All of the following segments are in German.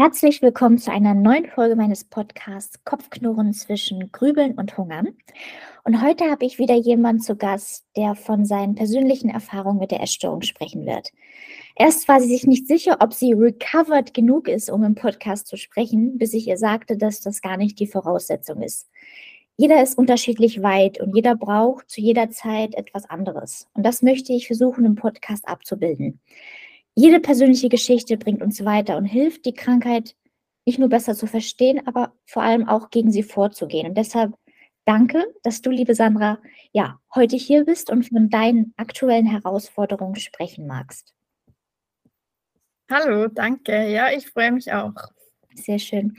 Herzlich willkommen zu einer neuen Folge meines Podcasts Kopfknurren zwischen Grübeln und Hungern. Und heute habe ich wieder jemanden zu Gast, der von seinen persönlichen Erfahrungen mit der Essstörung sprechen wird. Erst war sie sich nicht sicher, ob sie recovered genug ist, um im Podcast zu sprechen, bis ich ihr sagte, dass das gar nicht die Voraussetzung ist. Jeder ist unterschiedlich weit und jeder braucht zu jeder Zeit etwas anderes. Und das möchte ich versuchen, im Podcast abzubilden. Jede persönliche Geschichte bringt uns weiter und hilft, die Krankheit nicht nur besser zu verstehen, aber vor allem auch gegen sie vorzugehen. Und deshalb danke, dass du, liebe Sandra, ja, heute hier bist und von deinen aktuellen Herausforderungen sprechen magst. Hallo, danke. Ja, ich freue mich auch. Sehr schön.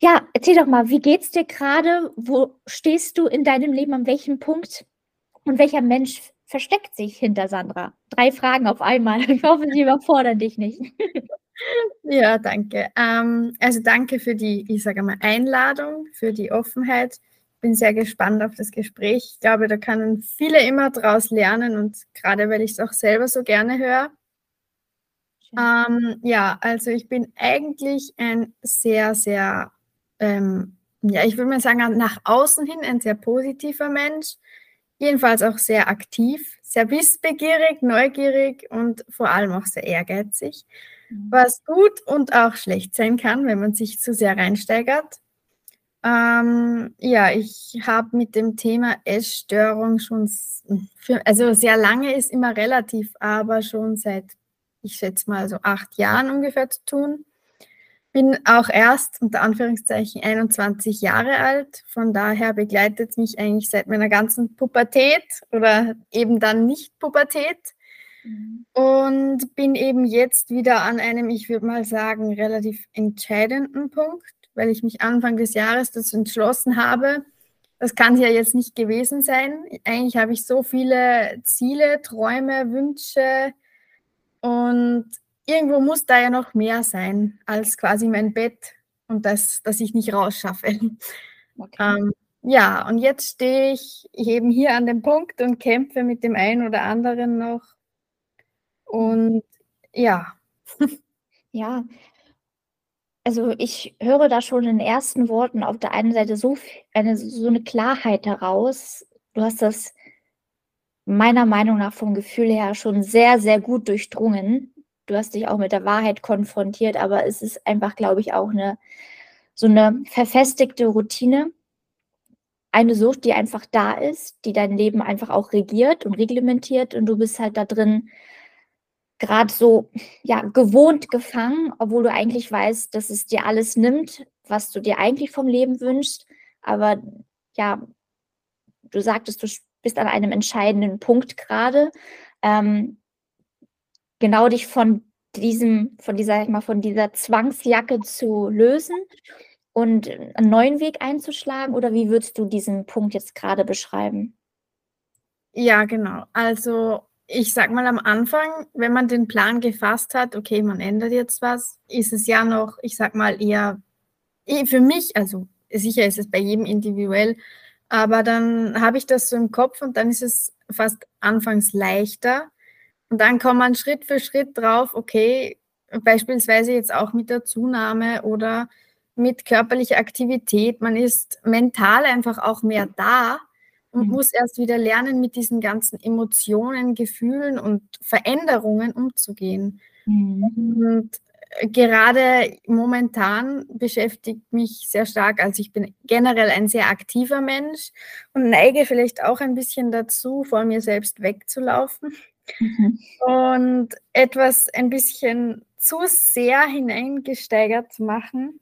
Ja, erzähl doch mal, wie geht's dir gerade? Wo stehst du in deinem Leben? An welchem Punkt? Und welcher Mensch versteckt sich hinter Sandra? Drei Fragen auf einmal. Ich hoffe, sie überfordern dich nicht. Ja, danke. Ähm, also danke für die, ich sage mal, Einladung, für die Offenheit. Bin sehr gespannt auf das Gespräch. Ich glaube, da können viele immer draus lernen und gerade weil ich es auch selber so gerne höre. Ähm, ja, also ich bin eigentlich ein sehr, sehr, ähm, ja, ich würde mal sagen, nach außen hin ein sehr positiver Mensch jedenfalls auch sehr aktiv, sehr wissbegierig, neugierig und vor allem auch sehr ehrgeizig, mhm. was gut und auch schlecht sein kann, wenn man sich zu sehr reinsteigert. Ähm, ja, ich habe mit dem Thema Essstörung schon, für, also sehr lange ist immer relativ, aber schon seit, ich schätze mal, so acht Jahren ungefähr zu tun bin auch erst unter Anführungszeichen 21 Jahre alt. Von daher begleitet mich eigentlich seit meiner ganzen Pubertät oder eben dann nicht Pubertät. Mhm. Und bin eben jetzt wieder an einem, ich würde mal sagen, relativ entscheidenden Punkt, weil ich mich Anfang des Jahres dazu entschlossen habe. Das kann es ja jetzt nicht gewesen sein. Eigentlich habe ich so viele Ziele, Träume, Wünsche und irgendwo muss da ja noch mehr sein als quasi mein Bett und das, dass ich nicht rausschaffe. Okay. Ähm, ja, und jetzt stehe ich eben hier an dem Punkt und kämpfe mit dem einen oder anderen noch. Und ja. Ja, also ich höre da schon in den ersten Worten auf der einen Seite so eine, so eine Klarheit heraus. Du hast das meiner Meinung nach vom Gefühl her schon sehr, sehr gut durchdrungen du hast dich auch mit der Wahrheit konfrontiert, aber es ist einfach, glaube ich, auch eine so eine verfestigte Routine, eine Sucht, die einfach da ist, die dein Leben einfach auch regiert und reglementiert und du bist halt da drin gerade so ja gewohnt gefangen, obwohl du eigentlich weißt, dass es dir alles nimmt, was du dir eigentlich vom Leben wünschst, aber ja, du sagtest, du bist an einem entscheidenden Punkt gerade. Ähm, genau dich von diesem, von dieser, mal, von dieser Zwangsjacke zu lösen und einen neuen Weg einzuschlagen? Oder wie würdest du diesen Punkt jetzt gerade beschreiben? Ja, genau. Also ich sag mal am Anfang, wenn man den Plan gefasst hat, okay, man ändert jetzt was, ist es ja noch, ich sag mal eher eh, für mich, also sicher ist es bei jedem individuell, aber dann habe ich das so im Kopf und dann ist es fast anfangs leichter, und dann kommt man Schritt für Schritt drauf, okay, beispielsweise jetzt auch mit der Zunahme oder mit körperlicher Aktivität, man ist mental einfach auch mehr da und mhm. muss erst wieder lernen, mit diesen ganzen Emotionen, Gefühlen und Veränderungen umzugehen. Mhm. Und gerade momentan beschäftigt mich sehr stark, also ich bin generell ein sehr aktiver Mensch und neige vielleicht auch ein bisschen dazu, vor mir selbst wegzulaufen. Mhm. Und etwas ein bisschen zu sehr hineingesteigert zu machen.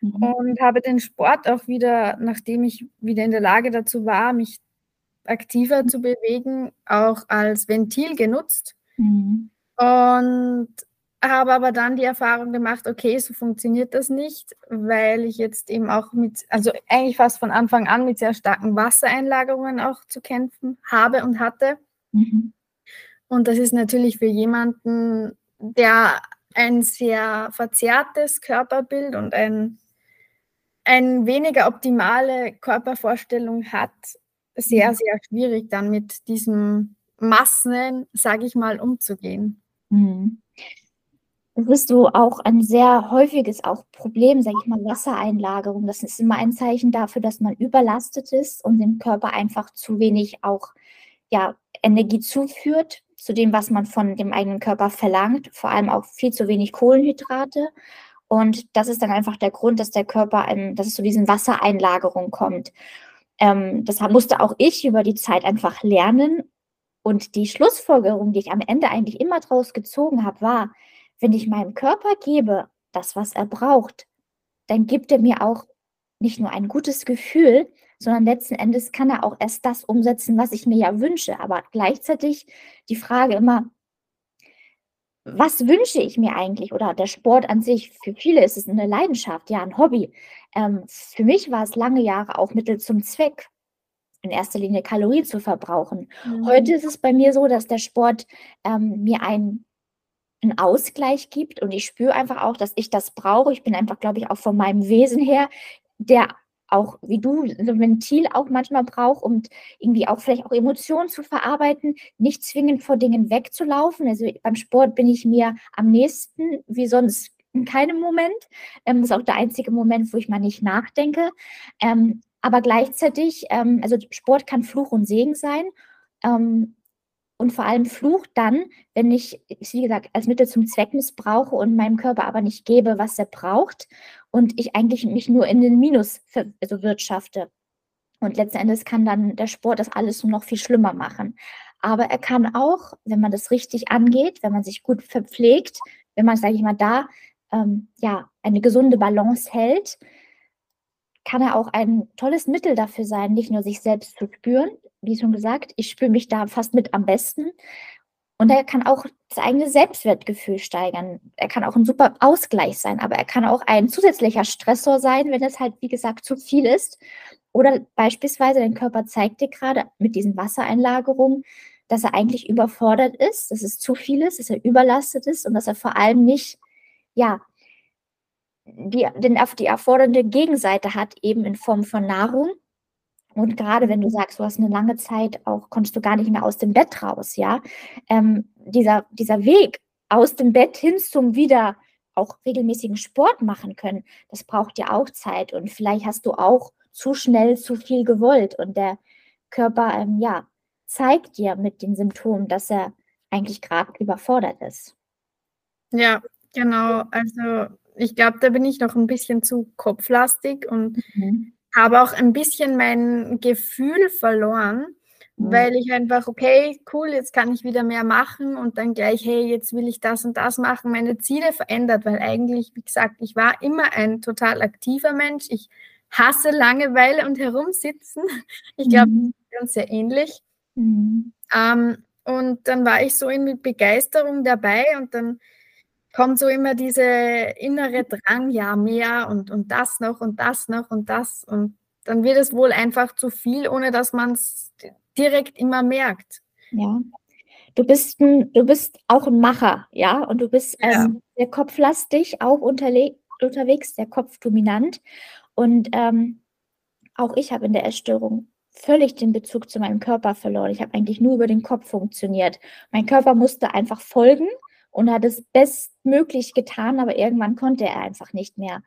Mhm. Und habe den Sport auch wieder, nachdem ich wieder in der Lage dazu war, mich aktiver mhm. zu bewegen, auch als Ventil genutzt. Mhm. Und habe aber dann die Erfahrung gemacht, okay, so funktioniert das nicht, weil ich jetzt eben auch mit, also eigentlich fast von Anfang an mit sehr starken Wassereinlagerungen auch zu kämpfen habe und hatte. Mhm. Und das ist natürlich für jemanden, der ein sehr verzerrtes Körperbild und ein, ein weniger optimale Körpervorstellung hat, sehr, mhm. sehr schwierig dann mit diesen Massen, sage ich mal, umzugehen. Mhm. Das ist so auch ein sehr häufiges auch Problem, sage ich mal, Wassereinlagerung. Das ist immer ein Zeichen dafür, dass man überlastet ist und dem Körper einfach zu wenig auch ja, Energie zuführt zu dem, was man von dem eigenen Körper verlangt, vor allem auch viel zu wenig Kohlenhydrate. Und das ist dann einfach der Grund, dass der Körper, ähm, dass es zu diesen Wassereinlagerungen kommt. Ähm, das musste auch ich über die Zeit einfach lernen. Und die Schlussfolgerung, die ich am Ende eigentlich immer draus gezogen habe, war, wenn ich meinem Körper gebe, das, was er braucht, dann gibt er mir auch nicht nur ein gutes Gefühl, sondern letzten Endes kann er auch erst das umsetzen, was ich mir ja wünsche. Aber gleichzeitig die Frage immer, was wünsche ich mir eigentlich? Oder der Sport an sich, für viele ist es eine Leidenschaft, ja, ein Hobby. Ähm, für mich war es lange Jahre auch Mittel zum Zweck, in erster Linie Kalorien zu verbrauchen. Mhm. Heute ist es bei mir so, dass der Sport ähm, mir ein einen Ausgleich gibt und ich spüre einfach auch, dass ich das brauche. Ich bin einfach, glaube ich, auch von meinem Wesen her, der auch wie du so ein Ventil auch manchmal braucht, um irgendwie auch vielleicht auch Emotionen zu verarbeiten, nicht zwingend vor Dingen wegzulaufen. Also beim Sport bin ich mir am nächsten wie sonst in keinem Moment. Ähm, das ist auch der einzige Moment, wo ich mal nicht nachdenke. Ähm, aber gleichzeitig, ähm, also Sport kann Fluch und Segen sein. Und vor allem Fluch dann, wenn ich, wie gesagt, als Mittel zum Zweck missbrauche und meinem Körper aber nicht gebe, was er braucht und ich eigentlich mich nur in den Minus also wirtschafte. Und letzten Endes kann dann der Sport das alles nur noch viel schlimmer machen. Aber er kann auch, wenn man das richtig angeht, wenn man sich gut verpflegt, wenn man, sage ich mal, da ähm, ja eine gesunde Balance hält, kann er auch ein tolles Mittel dafür sein, nicht nur sich selbst zu spüren, wie schon gesagt, ich spüre mich da fast mit am besten. Und er kann auch das eigene Selbstwertgefühl steigern. Er kann auch ein super Ausgleich sein, aber er kann auch ein zusätzlicher Stressor sein, wenn es halt, wie gesagt, zu viel ist. Oder beispielsweise dein Körper zeigt dir gerade mit diesen Wassereinlagerungen, dass er eigentlich überfordert ist, dass es zu viel ist, dass er überlastet ist und dass er vor allem nicht, ja, die, den, die erfordernde Gegenseite hat, eben in Form von Nahrung. Und gerade wenn du sagst, du hast eine lange Zeit auch, konntest du gar nicht mehr aus dem Bett raus, ja, ähm, dieser, dieser Weg aus dem Bett hin zum wieder auch regelmäßigen Sport machen können, das braucht ja auch Zeit. Und vielleicht hast du auch zu schnell zu viel gewollt und der Körper, ähm, ja, zeigt dir mit den Symptomen, dass er eigentlich gerade überfordert ist. Ja, genau. Also ich glaube, da bin ich noch ein bisschen zu kopflastig und mhm. Habe auch ein bisschen mein Gefühl verloren, mhm. weil ich einfach, okay, cool, jetzt kann ich wieder mehr machen und dann gleich, hey, jetzt will ich das und das machen, meine Ziele verändert, weil eigentlich, wie gesagt, ich war immer ein total aktiver Mensch. Ich hasse Langeweile und herumsitzen. Ich glaube, mhm. ganz sehr ähnlich. Mhm. Ähm, und dann war ich so in Begeisterung dabei und dann kommt so immer diese innere Drang, ja, mehr und, und das noch und das noch und das. Und dann wird es wohl einfach zu viel, ohne dass man es direkt immer merkt. Ja. Du bist, ein, du bist auch ein Macher, ja, und du bist ja. ähm, sehr kopflastig, auch unterwegs, sehr kopfdominant. Und ähm, auch ich habe in der Essstörung völlig den Bezug zu meinem Körper verloren. Ich habe eigentlich nur über den Kopf funktioniert. Mein Körper musste einfach folgen und hat es bestmöglich getan, aber irgendwann konnte er einfach nicht mehr.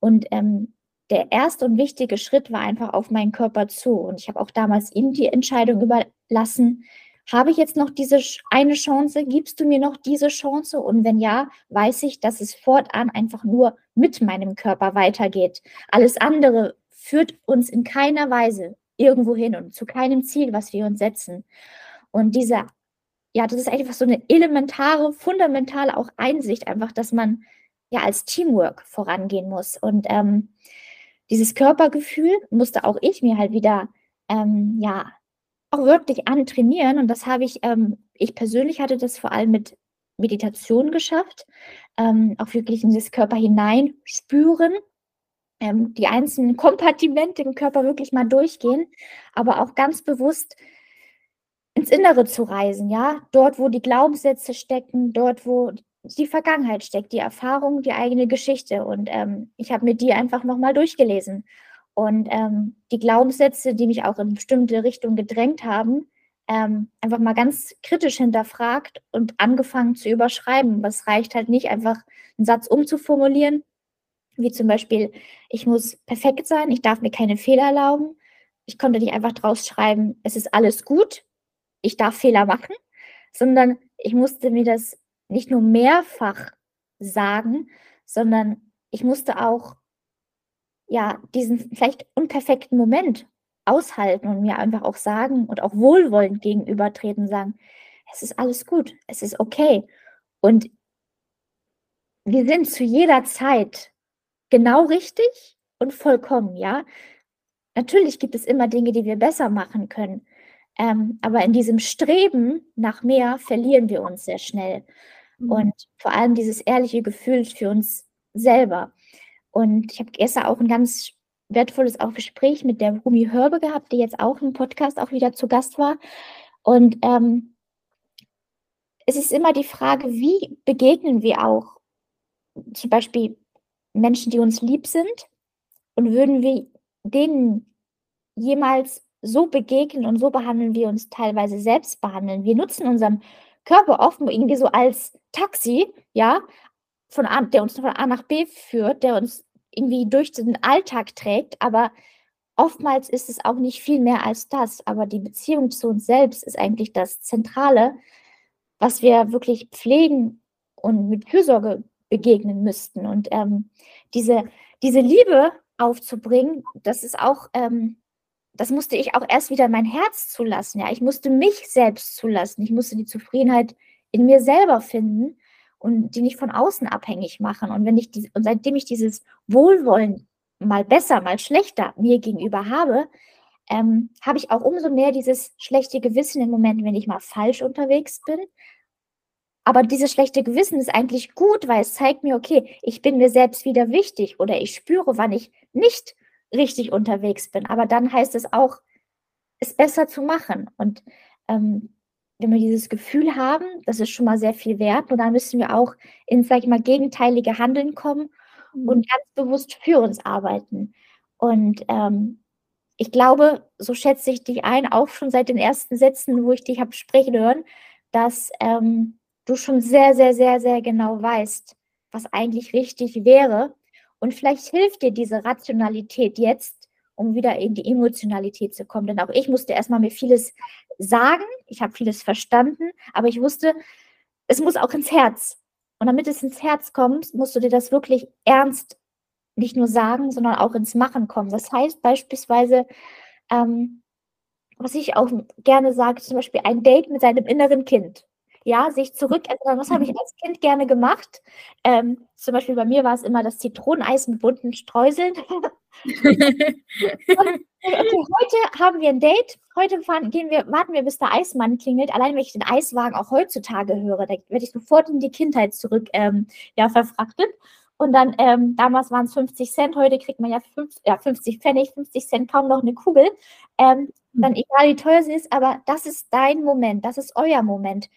Und ähm, der erste und wichtige Schritt war einfach auf meinen Körper zu. Und ich habe auch damals ihm die Entscheidung überlassen, habe ich jetzt noch diese eine Chance? Gibst du mir noch diese Chance? Und wenn ja, weiß ich, dass es fortan einfach nur mit meinem Körper weitergeht. Alles andere führt uns in keiner Weise irgendwo hin und zu keinem Ziel, was wir uns setzen. Und diese ja, das ist einfach so eine elementare, fundamentale auch Einsicht, einfach, dass man ja als Teamwork vorangehen muss. Und ähm, dieses Körpergefühl musste auch ich mir halt wieder, ähm, ja, auch wirklich antrainieren. Und das habe ich, ähm, ich persönlich hatte das vor allem mit Meditation geschafft, ähm, auch wirklich in dieses Körper hinein spüren, ähm, die einzelnen Kompartimente im Körper wirklich mal durchgehen, aber auch ganz bewusst ins Innere zu reisen, ja, dort, wo die Glaubenssätze stecken, dort, wo die Vergangenheit steckt, die Erfahrung, die eigene Geschichte. Und ähm, ich habe mir die einfach nochmal durchgelesen. Und ähm, die Glaubenssätze, die mich auch in bestimmte Richtungen gedrängt haben, ähm, einfach mal ganz kritisch hinterfragt und angefangen zu überschreiben. Was reicht halt nicht, einfach einen Satz umzuformulieren, wie zum Beispiel, ich muss perfekt sein, ich darf mir keine Fehler erlauben. Ich konnte nicht einfach draus schreiben, es ist alles gut, ich darf Fehler machen, sondern ich musste mir das nicht nur mehrfach sagen, sondern ich musste auch ja diesen vielleicht unperfekten Moment aushalten und mir einfach auch sagen und auch wohlwollend gegenübertreten, sagen, es ist alles gut, es ist okay. Und wir sind zu jeder Zeit genau richtig und vollkommen, ja. Natürlich gibt es immer Dinge, die wir besser machen können. Ähm, aber in diesem Streben nach mehr verlieren wir uns sehr schnell. Mhm. Und vor allem dieses ehrliche Gefühl für uns selber. Und ich habe gestern auch ein ganz wertvolles auch Gespräch mit der Rumi Hörbe gehabt, die jetzt auch im Podcast auch wieder zu Gast war. Und ähm, es ist immer die Frage, wie begegnen wir auch zum Beispiel Menschen, die uns lieb sind, und würden wir denen jemals so begegnen und so behandeln, wir uns teilweise selbst behandeln. Wir nutzen unseren Körper oft irgendwie so als Taxi, ja, von A, der uns von A nach B führt, der uns irgendwie durch den Alltag trägt, aber oftmals ist es auch nicht viel mehr als das. Aber die Beziehung zu uns selbst ist eigentlich das Zentrale, was wir wirklich pflegen und mit Fürsorge begegnen müssten. Und ähm, diese, diese Liebe aufzubringen, das ist auch, ähm, das musste ich auch erst wieder in mein Herz zulassen. Ja, ich musste mich selbst zulassen. Ich musste die Zufriedenheit in mir selber finden und die nicht von außen abhängig machen. Und wenn ich die, und seitdem ich dieses Wohlwollen mal besser, mal schlechter mir gegenüber habe, ähm, habe ich auch umso mehr dieses schlechte Gewissen im Moment, wenn ich mal falsch unterwegs bin. Aber dieses schlechte Gewissen ist eigentlich gut, weil es zeigt mir, okay, ich bin mir selbst wieder wichtig oder ich spüre, wann ich nicht richtig unterwegs bin. Aber dann heißt es auch, es besser zu machen. Und ähm, wenn wir dieses Gefühl haben, das ist schon mal sehr viel wert. Und dann müssen wir auch in, sag ich mal, gegenteilige Handeln kommen mhm. und ganz bewusst für uns arbeiten. Und ähm, ich glaube, so schätze ich dich ein, auch schon seit den ersten Sätzen, wo ich dich habe sprechen hören, dass ähm, du schon sehr, sehr, sehr, sehr genau weißt, was eigentlich richtig wäre. Und vielleicht hilft dir diese Rationalität jetzt, um wieder in die Emotionalität zu kommen. Denn auch ich musste erstmal mir vieles sagen, ich habe vieles verstanden, aber ich wusste, es muss auch ins Herz. Und damit es ins Herz kommt, musst du dir das wirklich ernst nicht nur sagen, sondern auch ins Machen kommen. Das heißt beispielsweise, ähm, was ich auch gerne sage, zum Beispiel ein Date mit seinem inneren Kind. Ja, sich zurück erinnern, was habe ich als Kind gerne gemacht? Ähm, zum Beispiel bei mir war es immer das Zitroneneis mit bunten Streuseln. okay, heute haben wir ein Date. Heute fahren, gehen wir, warten wir, bis der Eismann klingelt. Allein wenn ich den Eiswagen auch heutzutage höre, da werde ich sofort in die Kindheit zurück ähm, ja, verfrachtet. Und dann, ähm, damals waren es 50 Cent, heute kriegt man ja, fünf, ja 50 Pfennig, 50 Cent kaum noch eine Kugel. Ähm, dann egal wie teuer sie ist, aber das ist dein Moment, das ist euer Moment.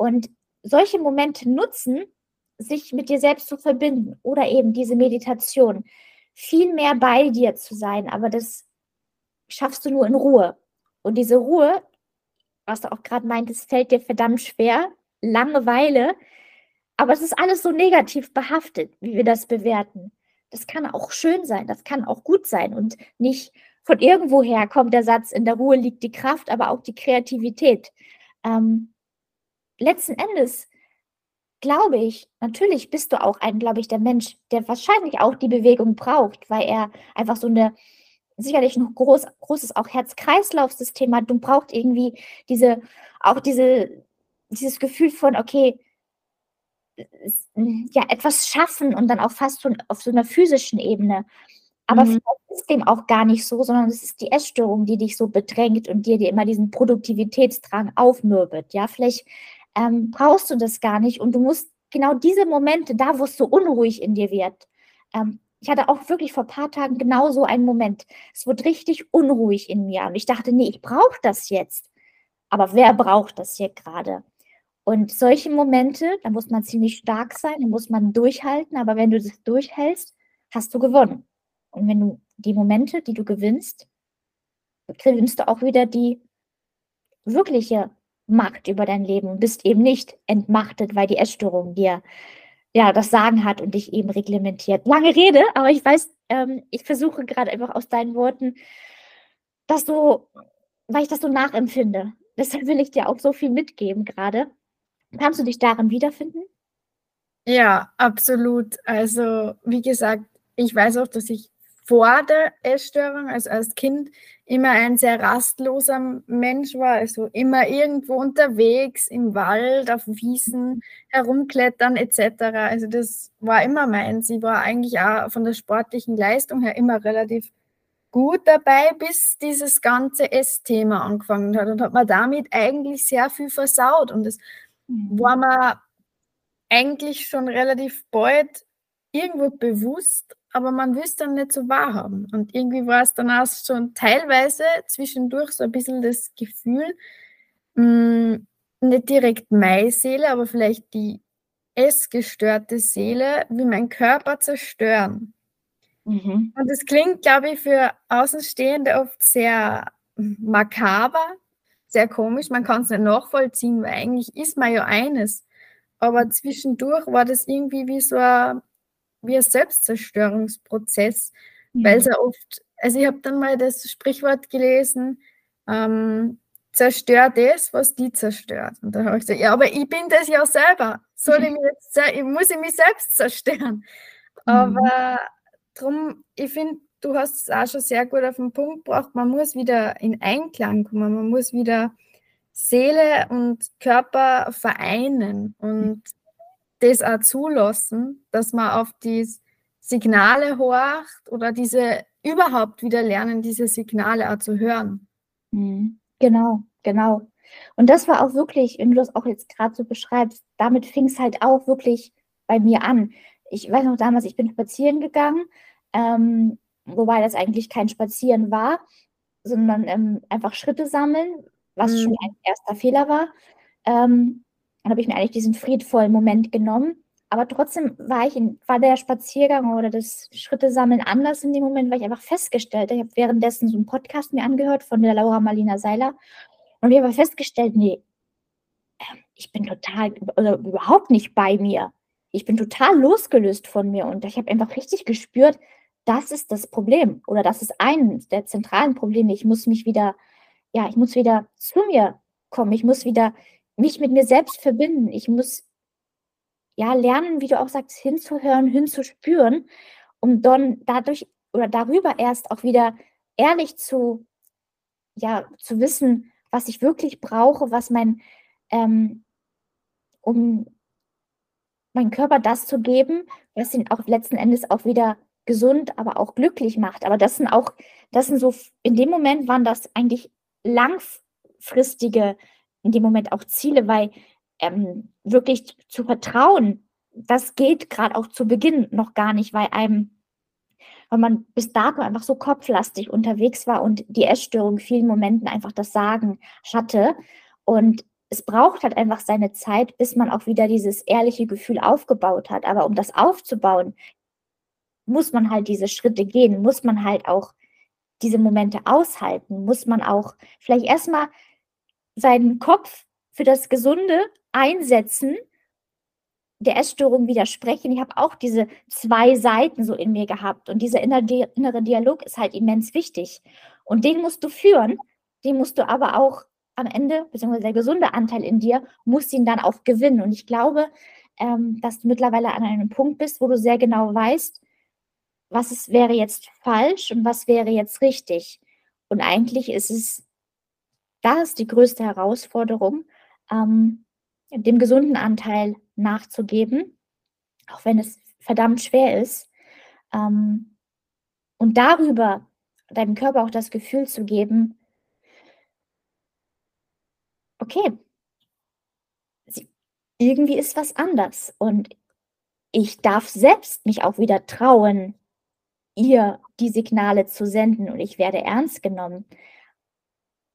Und solche Momente nutzen, sich mit dir selbst zu verbinden oder eben diese Meditation viel mehr bei dir zu sein, aber das schaffst du nur in Ruhe. Und diese Ruhe, was du auch gerade meintest, fällt dir verdammt schwer, Langeweile, aber es ist alles so negativ behaftet, wie wir das bewerten. Das kann auch schön sein, das kann auch gut sein und nicht von irgendwoher kommt der Satz, in der Ruhe liegt die Kraft, aber auch die Kreativität. Ähm, letzten Endes glaube ich, natürlich bist du auch ein, glaube ich, der Mensch, der wahrscheinlich auch die Bewegung braucht, weil er einfach so eine, sicherlich ein groß, großes auch Herz-Kreislauf-System hat. Du brauchst irgendwie diese, auch diese, dieses Gefühl von, okay, ja, etwas schaffen und dann auch fast schon auf so einer physischen Ebene. Aber mhm. vielleicht ist dem auch gar nicht so, sondern es ist die Essstörung, die dich so bedrängt und dir, dir immer diesen Produktivitätsdrang aufmürbet. Ja, vielleicht ähm, brauchst du das gar nicht und du musst genau diese Momente, da wo es so unruhig in dir wird. Ähm, ich hatte auch wirklich vor ein paar Tagen genau so einen Moment. Es wird richtig unruhig in mir und ich dachte, nee, ich brauche das jetzt. Aber wer braucht das hier gerade? Und solche Momente, da muss man ziemlich stark sein, da muss man durchhalten, aber wenn du das durchhältst, hast du gewonnen. Und wenn du die Momente, die du gewinnst, gewinnst du auch wieder die wirkliche Macht über dein Leben und bist eben nicht entmachtet, weil die Essstörung dir ja das Sagen hat und dich eben reglementiert. Lange Rede, aber ich weiß, ähm, ich versuche gerade einfach aus deinen Worten, das so, weil ich das so nachempfinde. Deshalb will ich dir auch so viel mitgeben gerade. Kannst du dich darin wiederfinden? Ja, absolut. Also, wie gesagt, ich weiß auch, dass ich vor der Essstörung, also als Kind, immer ein sehr rastloser Mensch war, also immer irgendwo unterwegs, im Wald, auf Wiesen, herumklettern etc. Also das war immer meins. Ich war eigentlich auch von der sportlichen Leistung her immer relativ gut dabei, bis dieses ganze Essthema angefangen hat und hat man damit eigentlich sehr viel versaut. Und es mhm. war mir eigentlich schon relativ bald irgendwo bewusst, aber man will es dann nicht so wahrhaben. Und irgendwie war es dann auch schon teilweise zwischendurch so ein bisschen das Gefühl, mh, hm, nicht direkt meine Seele, aber vielleicht die essgestörte Seele, wie mein Körper zerstören. Mhm. Und das klingt, glaube ich, für Außenstehende oft sehr makaber, sehr komisch. Man kann es nicht nachvollziehen, weil eigentlich ist man ja eines. Aber zwischendurch war das irgendwie wie so ein wie ein Selbstzerstörungsprozess, mhm. weil es ja oft, also ich habe dann mal das Sprichwort gelesen, ähm, zerstör das, was die zerstört. Und da habe ich gesagt, ja, aber ich bin das ja selber. Soll ich mich jetzt, ich muss ich mich selbst zerstören. Mhm. Aber darum, ich finde, du hast es auch schon sehr gut auf den Punkt gebracht, man muss wieder in Einklang kommen, man muss wieder Seele und Körper vereinen und das auch zulassen, dass man auf die Signale horcht oder diese überhaupt wieder lernen, diese Signale auch zu hören. Mhm. Genau, genau. Und das war auch wirklich, wenn du das auch jetzt gerade so beschreibst, damit fing es halt auch wirklich bei mir an. Ich weiß noch damals, ich bin spazieren gegangen, ähm, wobei das eigentlich kein Spazieren war, sondern ähm, einfach Schritte sammeln, was mhm. schon ein erster Fehler war. Ähm, dann habe ich mir eigentlich diesen friedvollen Moment genommen. Aber trotzdem war ich in, war der Spaziergang oder das Schritte sammeln anders in dem Moment, weil ich einfach festgestellt habe, ich habe währenddessen so einen Podcast mir angehört von der Laura Marlina Seiler und ich habe festgestellt, nee, ähm, ich bin total oder überhaupt nicht bei mir. Ich bin total losgelöst von mir und ich habe einfach richtig gespürt, das ist das Problem oder das ist eines der zentralen Probleme. Ich muss mich wieder, ja, ich muss wieder zu mir kommen. Ich muss wieder mich mit mir selbst verbinden. Ich muss ja lernen, wie du auch sagst, hinzuhören, hinzuspüren, um dann dadurch oder darüber erst auch wieder ehrlich zu, ja, zu wissen, was ich wirklich brauche, was mein, ähm, um meinem Körper das zu geben, was ihn auch letzten Endes auch wieder gesund, aber auch glücklich macht. Aber das sind auch, das sind so, in dem Moment waren das eigentlich langfristige in dem Moment auch Ziele, weil ähm, wirklich zu vertrauen, das geht gerade auch zu Beginn noch gar nicht, weil einem, weil man bis dato einfach so kopflastig unterwegs war und die Essstörung vielen Momenten einfach das Sagen hatte. Und es braucht halt einfach seine Zeit, bis man auch wieder dieses ehrliche Gefühl aufgebaut hat. Aber um das aufzubauen, muss man halt diese Schritte gehen, muss man halt auch diese Momente aushalten, muss man auch vielleicht erstmal seinen Kopf für das Gesunde einsetzen, der Essstörung widersprechen. Ich habe auch diese zwei Seiten so in mir gehabt und dieser innere Dialog ist halt immens wichtig. Und den musst du führen, den musst du aber auch am Ende, beziehungsweise der gesunde Anteil in dir, muss ihn dann auch gewinnen. Und ich glaube, ähm, dass du mittlerweile an einem Punkt bist, wo du sehr genau weißt, was ist, wäre jetzt falsch und was wäre jetzt richtig. Und eigentlich ist es da ist die größte Herausforderung, ähm, dem gesunden Anteil nachzugeben, auch wenn es verdammt schwer ist. Ähm, und darüber deinem Körper auch das Gefühl zu geben, okay, irgendwie ist was anders und ich darf selbst mich auch wieder trauen, ihr die Signale zu senden und ich werde ernst genommen.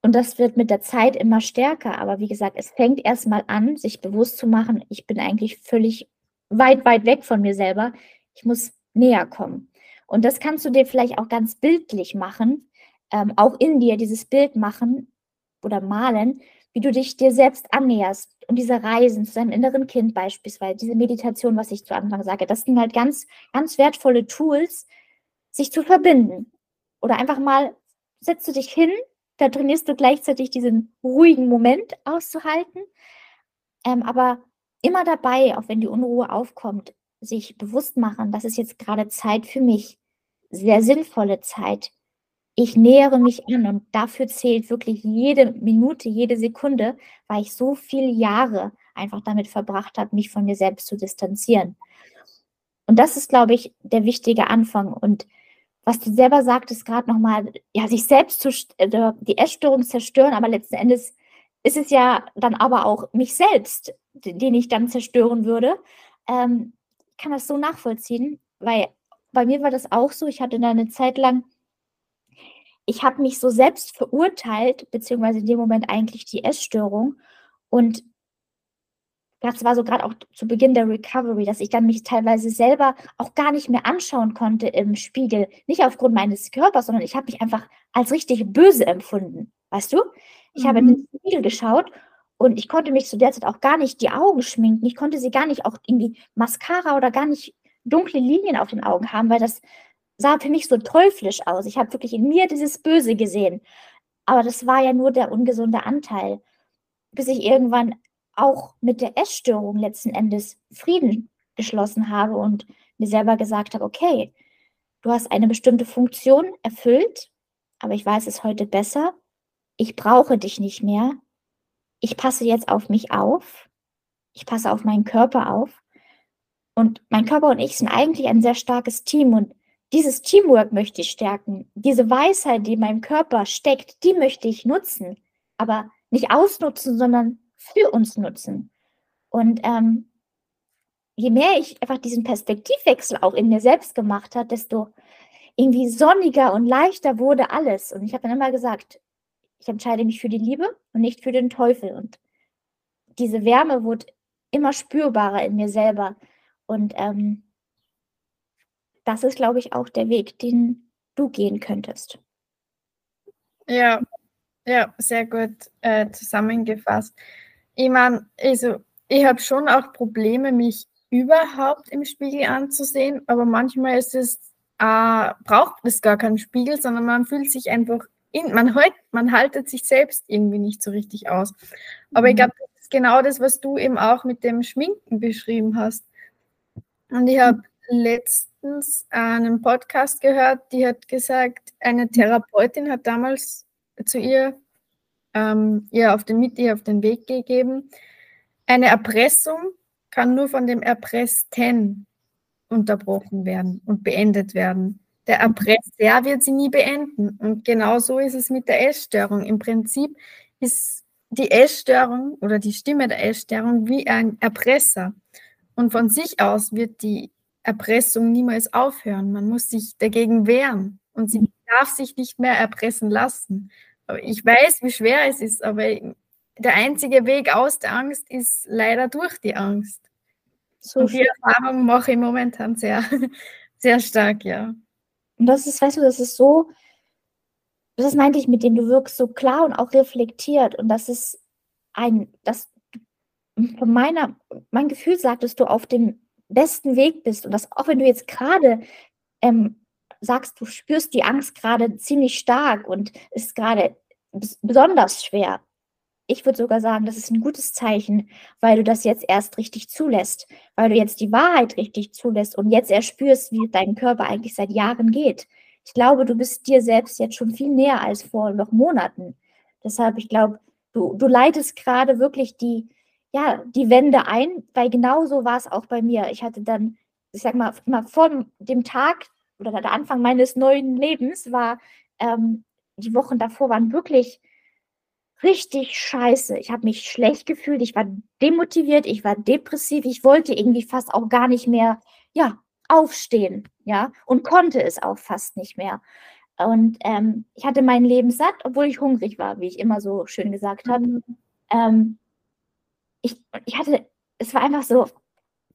Und das wird mit der Zeit immer stärker. Aber wie gesagt, es fängt erstmal an, sich bewusst zu machen, ich bin eigentlich völlig weit, weit weg von mir selber. Ich muss näher kommen. Und das kannst du dir vielleicht auch ganz bildlich machen, ähm, auch in dir dieses Bild machen oder malen, wie du dich dir selbst annäherst und diese Reisen zu deinem inneren Kind beispielsweise, diese Meditation, was ich zu Anfang sage, das sind halt ganz, ganz wertvolle Tools, sich zu verbinden. Oder einfach mal, setzt du dich hin, da trainierst du gleichzeitig diesen ruhigen Moment auszuhalten, ähm, aber immer dabei, auch wenn die Unruhe aufkommt, sich bewusst machen, das ist jetzt gerade Zeit für mich, sehr sinnvolle Zeit, ich nähere mich an und dafür zählt wirklich jede Minute, jede Sekunde, weil ich so viele Jahre einfach damit verbracht habe, mich von mir selbst zu distanzieren. Und das ist, glaube ich, der wichtige Anfang. Und was du selber sagtest, gerade nochmal, ja, sich selbst zu, äh, die Essstörung zerstören, aber letzten Endes ist es ja dann aber auch mich selbst, den ich dann zerstören würde. Ähm, ich kann das so nachvollziehen, weil bei mir war das auch so. Ich hatte da eine Zeit lang ich habe mich so selbst verurteilt, beziehungsweise in dem Moment eigentlich die Essstörung. Und das war so gerade auch zu Beginn der Recovery, dass ich dann mich teilweise selber auch gar nicht mehr anschauen konnte im Spiegel. Nicht aufgrund meines Körpers, sondern ich habe mich einfach als richtig böse empfunden. Weißt du? Ich mhm. habe in den mhm. Spiegel geschaut und ich konnte mich zu der Zeit auch gar nicht die Augen schminken. Ich konnte sie gar nicht auch irgendwie Mascara oder gar nicht dunkle Linien auf den Augen haben, weil das sah für mich so teuflisch aus. Ich habe wirklich in mir dieses Böse gesehen. Aber das war ja nur der ungesunde Anteil, bis ich irgendwann auch mit der Essstörung letzten Endes Frieden geschlossen habe und mir selber gesagt habe, okay, du hast eine bestimmte Funktion erfüllt, aber ich weiß es heute besser. Ich brauche dich nicht mehr. Ich passe jetzt auf mich auf. Ich passe auf meinen Körper auf. Und mein Körper und ich sind eigentlich ein sehr starkes Team und dieses Teamwork möchte ich stärken. Diese Weisheit, die in meinem Körper steckt, die möchte ich nutzen. Aber nicht ausnutzen, sondern für uns nutzen. Und ähm, je mehr ich einfach diesen Perspektivwechsel auch in mir selbst gemacht habe, desto irgendwie sonniger und leichter wurde alles. Und ich habe dann immer gesagt, ich entscheide mich für die Liebe und nicht für den Teufel. Und diese Wärme wurde immer spürbarer in mir selber. Und ähm, das ist, glaube ich, auch der Weg, den du gehen könntest. Ja, ja, sehr gut äh, zusammengefasst. Ich meine, also ich habe schon auch Probleme, mich überhaupt im Spiegel anzusehen, aber manchmal ist es, äh, braucht es gar keinen Spiegel, sondern man fühlt sich einfach in, man, halt, man haltet sich selbst irgendwie nicht so richtig aus. Aber mhm. ich glaube, das ist genau das, was du eben auch mit dem Schminken beschrieben hast. Und ich habe letztens einen Podcast gehört, die hat gesagt, eine Therapeutin hat damals zu ihr, ähm, ihr auf den, mit ihr auf den Weg gegeben, eine Erpressung kann nur von dem Erpressten unterbrochen werden und beendet werden. Der Erpresser wird sie nie beenden. Und genau so ist es mit der Essstörung. Im Prinzip ist die Essstörung oder die Stimme der Essstörung wie ein Erpresser. Und von sich aus wird die Erpressung niemals aufhören. Man muss sich dagegen wehren und sie darf sich nicht mehr erpressen lassen. Ich weiß, wie schwer es ist, aber der einzige Weg aus der Angst ist leider durch die Angst. So und die Erfahrung mache ich momentan sehr, sehr stark, ja. Und das ist, weißt du, das ist so, das meinte ich mit dem, du wirkst so klar und auch reflektiert. Und das ist ein, das von meiner, mein Gefühl sagtest du auf dem besten Weg bist und dass auch wenn du jetzt gerade ähm, sagst, du spürst die Angst gerade ziemlich stark und ist gerade besonders schwer. Ich würde sogar sagen, das ist ein gutes Zeichen, weil du das jetzt erst richtig zulässt, weil du jetzt die Wahrheit richtig zulässt und jetzt erst spürst, wie dein Körper eigentlich seit Jahren geht. Ich glaube, du bist dir selbst jetzt schon viel näher als vor noch Monaten. Deshalb, ich glaube, du, du leitest gerade wirklich die, ja, die Wände ein, weil genau so war es auch bei mir. Ich hatte dann, ich sag mal, mal vor dem Tag oder der Anfang meines neuen Lebens war, ähm, die Wochen davor waren wirklich richtig scheiße. Ich habe mich schlecht gefühlt, ich war demotiviert, ich war depressiv, ich wollte irgendwie fast auch gar nicht mehr, ja, aufstehen, ja, und konnte es auch fast nicht mehr. Und ähm, ich hatte mein Leben satt, obwohl ich hungrig war, wie ich immer so schön gesagt habe. Mhm. Ähm, ich, ich hatte, es war einfach so,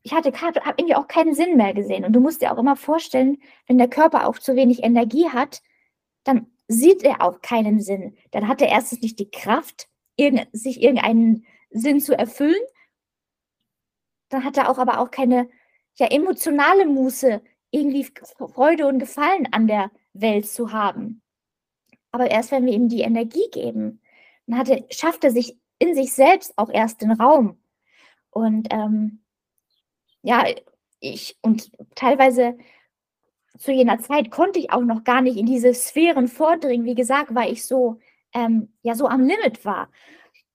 ich hatte habe irgendwie auch keinen Sinn mehr gesehen. Und du musst dir auch immer vorstellen, wenn der Körper auch zu wenig Energie hat, dann sieht er auch keinen Sinn. Dann hat er erstens nicht die Kraft, sich irgendeinen Sinn zu erfüllen. Dann hat er auch aber auch keine ja, emotionale Muße, irgendwie Freude und Gefallen an der Welt zu haben. Aber erst wenn wir ihm die Energie geben, dann hat er, schafft er sich in sich selbst auch erst den Raum. Und ähm, ja, ich und teilweise zu jener Zeit konnte ich auch noch gar nicht in diese Sphären vordringen. Wie gesagt, weil ich so ähm, ja so am Limit war.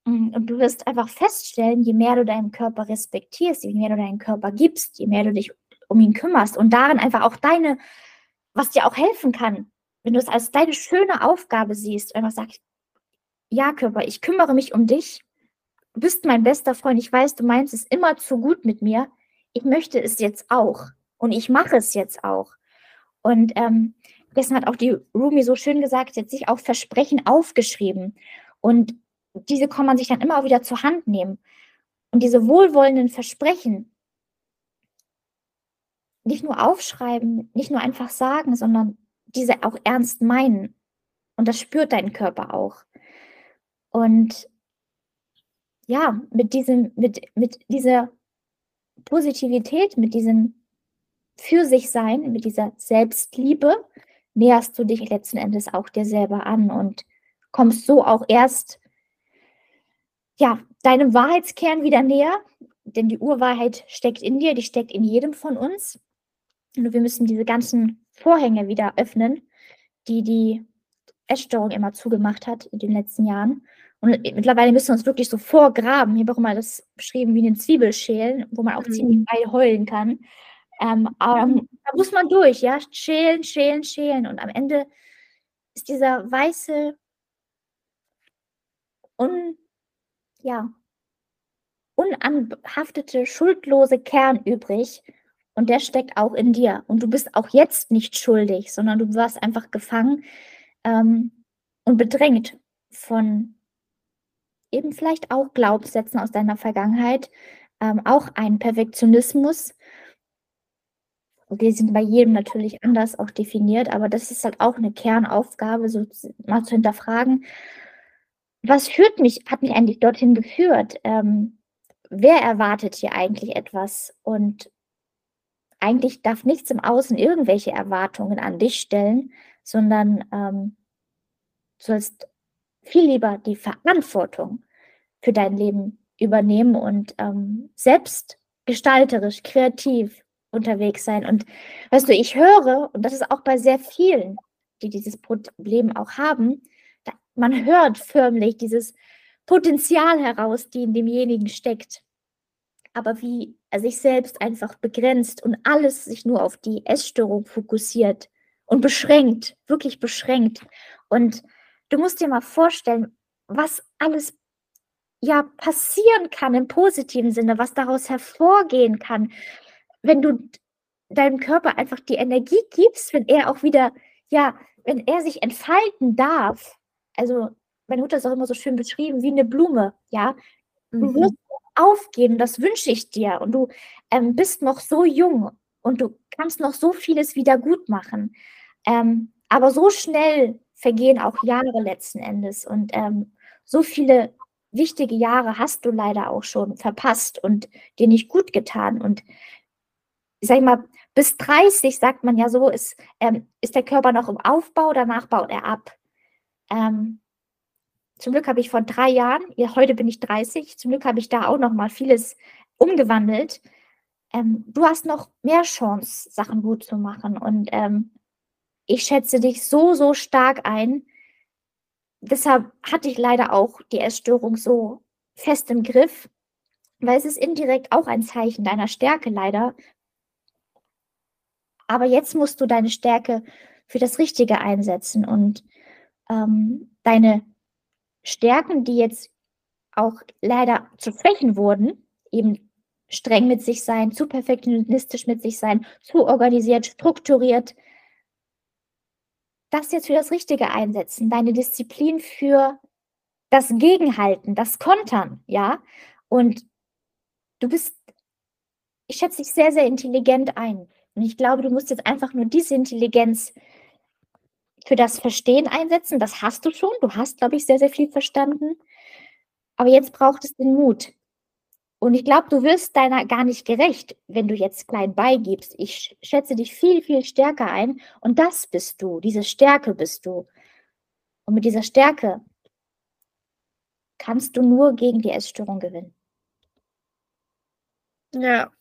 Mm, und du wirst einfach feststellen, je mehr du deinen Körper respektierst, je mehr du deinen Körper gibst, je mehr du dich um ihn kümmerst und darin einfach auch deine, was dir auch helfen kann, wenn du es als deine schöne Aufgabe siehst, einfach sagst, ja, Körper, ich kümmere mich um dich. Du bist mein bester Freund. Ich weiß, du meinst es immer zu gut mit mir. Ich möchte es jetzt auch. Und ich mache es jetzt auch. Und ähm, gestern hat auch die Rumi so schön gesagt, jetzt sich auch Versprechen aufgeschrieben. Und diese kann man sich dann immer auch wieder zur Hand nehmen. Und diese wohlwollenden Versprechen nicht nur aufschreiben, nicht nur einfach sagen, sondern diese auch ernst meinen. Und das spürt dein Körper auch. Und ja, mit diesem, mit, mit dieser Positivität, mit diesem für sich sein, mit dieser Selbstliebe, näherst du dich letzten Endes auch dir selber an und kommst so auch erst ja, deinem Wahrheitskern wieder näher, denn die Urwahrheit steckt in dir, die steckt in jedem von uns. Und wir müssen diese ganzen Vorhänge wieder öffnen, die die Essstörung immer zugemacht hat in den letzten Jahren. Und mittlerweile müssen wir uns wirklich so vorgraben. Hier habe auch mal das beschrieben wie einen Zwiebelschälen, wo man auch mhm. ziemlich weit heulen kann. Ähm, aber mhm. da muss man durch, ja, schälen, schälen, schälen. Und am Ende ist dieser weiße, un, ja, unanhaftete, schuldlose Kern übrig. Und der steckt auch in dir. Und du bist auch jetzt nicht schuldig, sondern du warst einfach gefangen ähm, und bedrängt von eben vielleicht auch Glaubenssätzen aus deiner Vergangenheit, ähm, auch ein Perfektionismus. Die sind bei jedem natürlich anders auch definiert, aber das ist halt auch eine Kernaufgabe, so mal zu hinterfragen, was führt mich, hat mich eigentlich dorthin geführt? Ähm, wer erwartet hier eigentlich etwas? Und eigentlich darf nichts im Außen irgendwelche Erwartungen an dich stellen, sondern ähm, sollst viel lieber die Verantwortung für dein Leben übernehmen und ähm, selbst gestalterisch, kreativ unterwegs sein. Und weißt du, ich höre, und das ist auch bei sehr vielen, die dieses Problem auch haben, da, man hört förmlich dieses Potenzial heraus, die in demjenigen steckt. Aber wie er sich selbst einfach begrenzt und alles sich nur auf die Essstörung fokussiert und beschränkt, wirklich beschränkt. Und du musst dir mal vorstellen, was alles ja passieren kann im positiven Sinne, was daraus hervorgehen kann, wenn du deinem Körper einfach die Energie gibst, wenn er auch wieder, ja, wenn er sich entfalten darf. Also, meine Mutter ist auch immer so schön beschrieben, wie eine Blume, ja. Du mhm. wirst aufgehen, das wünsche ich dir. Und du ähm, bist noch so jung und du kannst noch so vieles wieder gut machen. Ähm, aber so schnell vergehen auch Jahre letzten Endes. Und ähm, so viele wichtige Jahre hast du leider auch schon verpasst und dir nicht gut getan. Und ich sag mal, bis 30, sagt man ja so, ist, ähm, ist der Körper noch im Aufbau, danach baut er ab. Ähm, zum Glück habe ich vor drei Jahren, ja, heute bin ich 30, zum Glück habe ich da auch noch mal vieles umgewandelt. Ähm, du hast noch mehr Chance, Sachen gut zu machen. Und ähm, ich schätze dich so, so stark ein. Deshalb hatte ich leider auch die Essstörung so fest im Griff, weil es ist indirekt auch ein Zeichen deiner Stärke leider. Aber jetzt musst du deine Stärke für das Richtige einsetzen und ähm, deine Stärken, die jetzt auch leider zu Schwächen wurden, eben streng mit sich sein, zu perfektionistisch mit sich sein, zu organisiert, strukturiert, das jetzt für das Richtige einsetzen, deine Disziplin für das Gegenhalten, das Kontern, ja. Und du bist, ich schätze dich sehr, sehr intelligent ein. Und ich glaube, du musst jetzt einfach nur diese Intelligenz für das Verstehen einsetzen. Das hast du schon. Du hast, glaube ich, sehr, sehr viel verstanden. Aber jetzt braucht es den Mut. Und ich glaube, du wirst deiner gar nicht gerecht, wenn du jetzt klein beigibst. Ich schätze dich viel, viel stärker ein. Und das bist du. Diese Stärke bist du. Und mit dieser Stärke kannst du nur gegen die Essstörung gewinnen. Ja,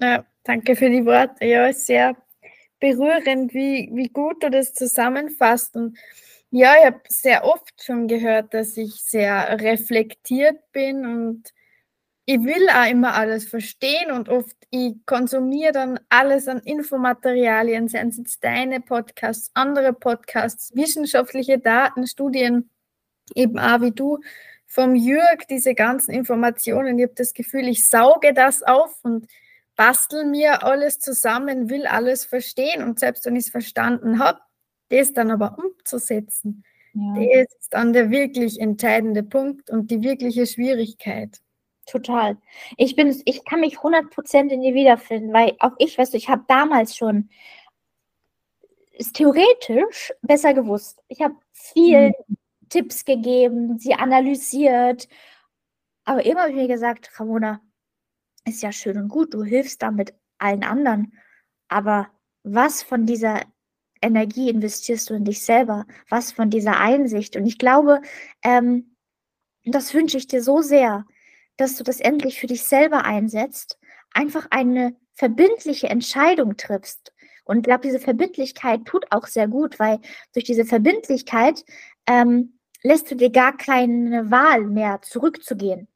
ja, danke für die Worte. Ja, sehr berührend, wie, wie gut du das zusammenfasst. Und ja, ich habe sehr oft schon gehört, dass ich sehr reflektiert bin und ich will auch immer alles verstehen und oft ich konsumiere dann alles an Infomaterialien, seien es jetzt deine Podcasts, andere Podcasts, wissenschaftliche Daten, Studien, eben auch wie du vom Jürg, diese ganzen Informationen. Ich habe das Gefühl, ich sauge das auf und bastel mir alles zusammen, will alles verstehen und selbst wenn ich es verstanden habe, das dann aber umzusetzen, ja. das ist dann der wirklich entscheidende Punkt und die wirkliche Schwierigkeit. Total. Ich bin, ich kann mich 100% in dir wiederfinden, weil auch ich, weißt du, ich habe damals schon ist theoretisch besser gewusst. Ich habe viel mhm. Tipps gegeben, sie analysiert, aber immer habe ich mir gesagt, Ramona, ist ja schön und gut, du hilfst damit allen anderen, aber was von dieser Energie investierst du in dich selber? Was von dieser Einsicht? Und ich glaube, ähm, das wünsche ich dir so sehr, dass du das endlich für dich selber einsetzt, einfach eine verbindliche Entscheidung triffst. Und ich glaube, diese Verbindlichkeit tut auch sehr gut, weil durch diese Verbindlichkeit ähm, lässt du dir gar keine Wahl mehr, zurückzugehen.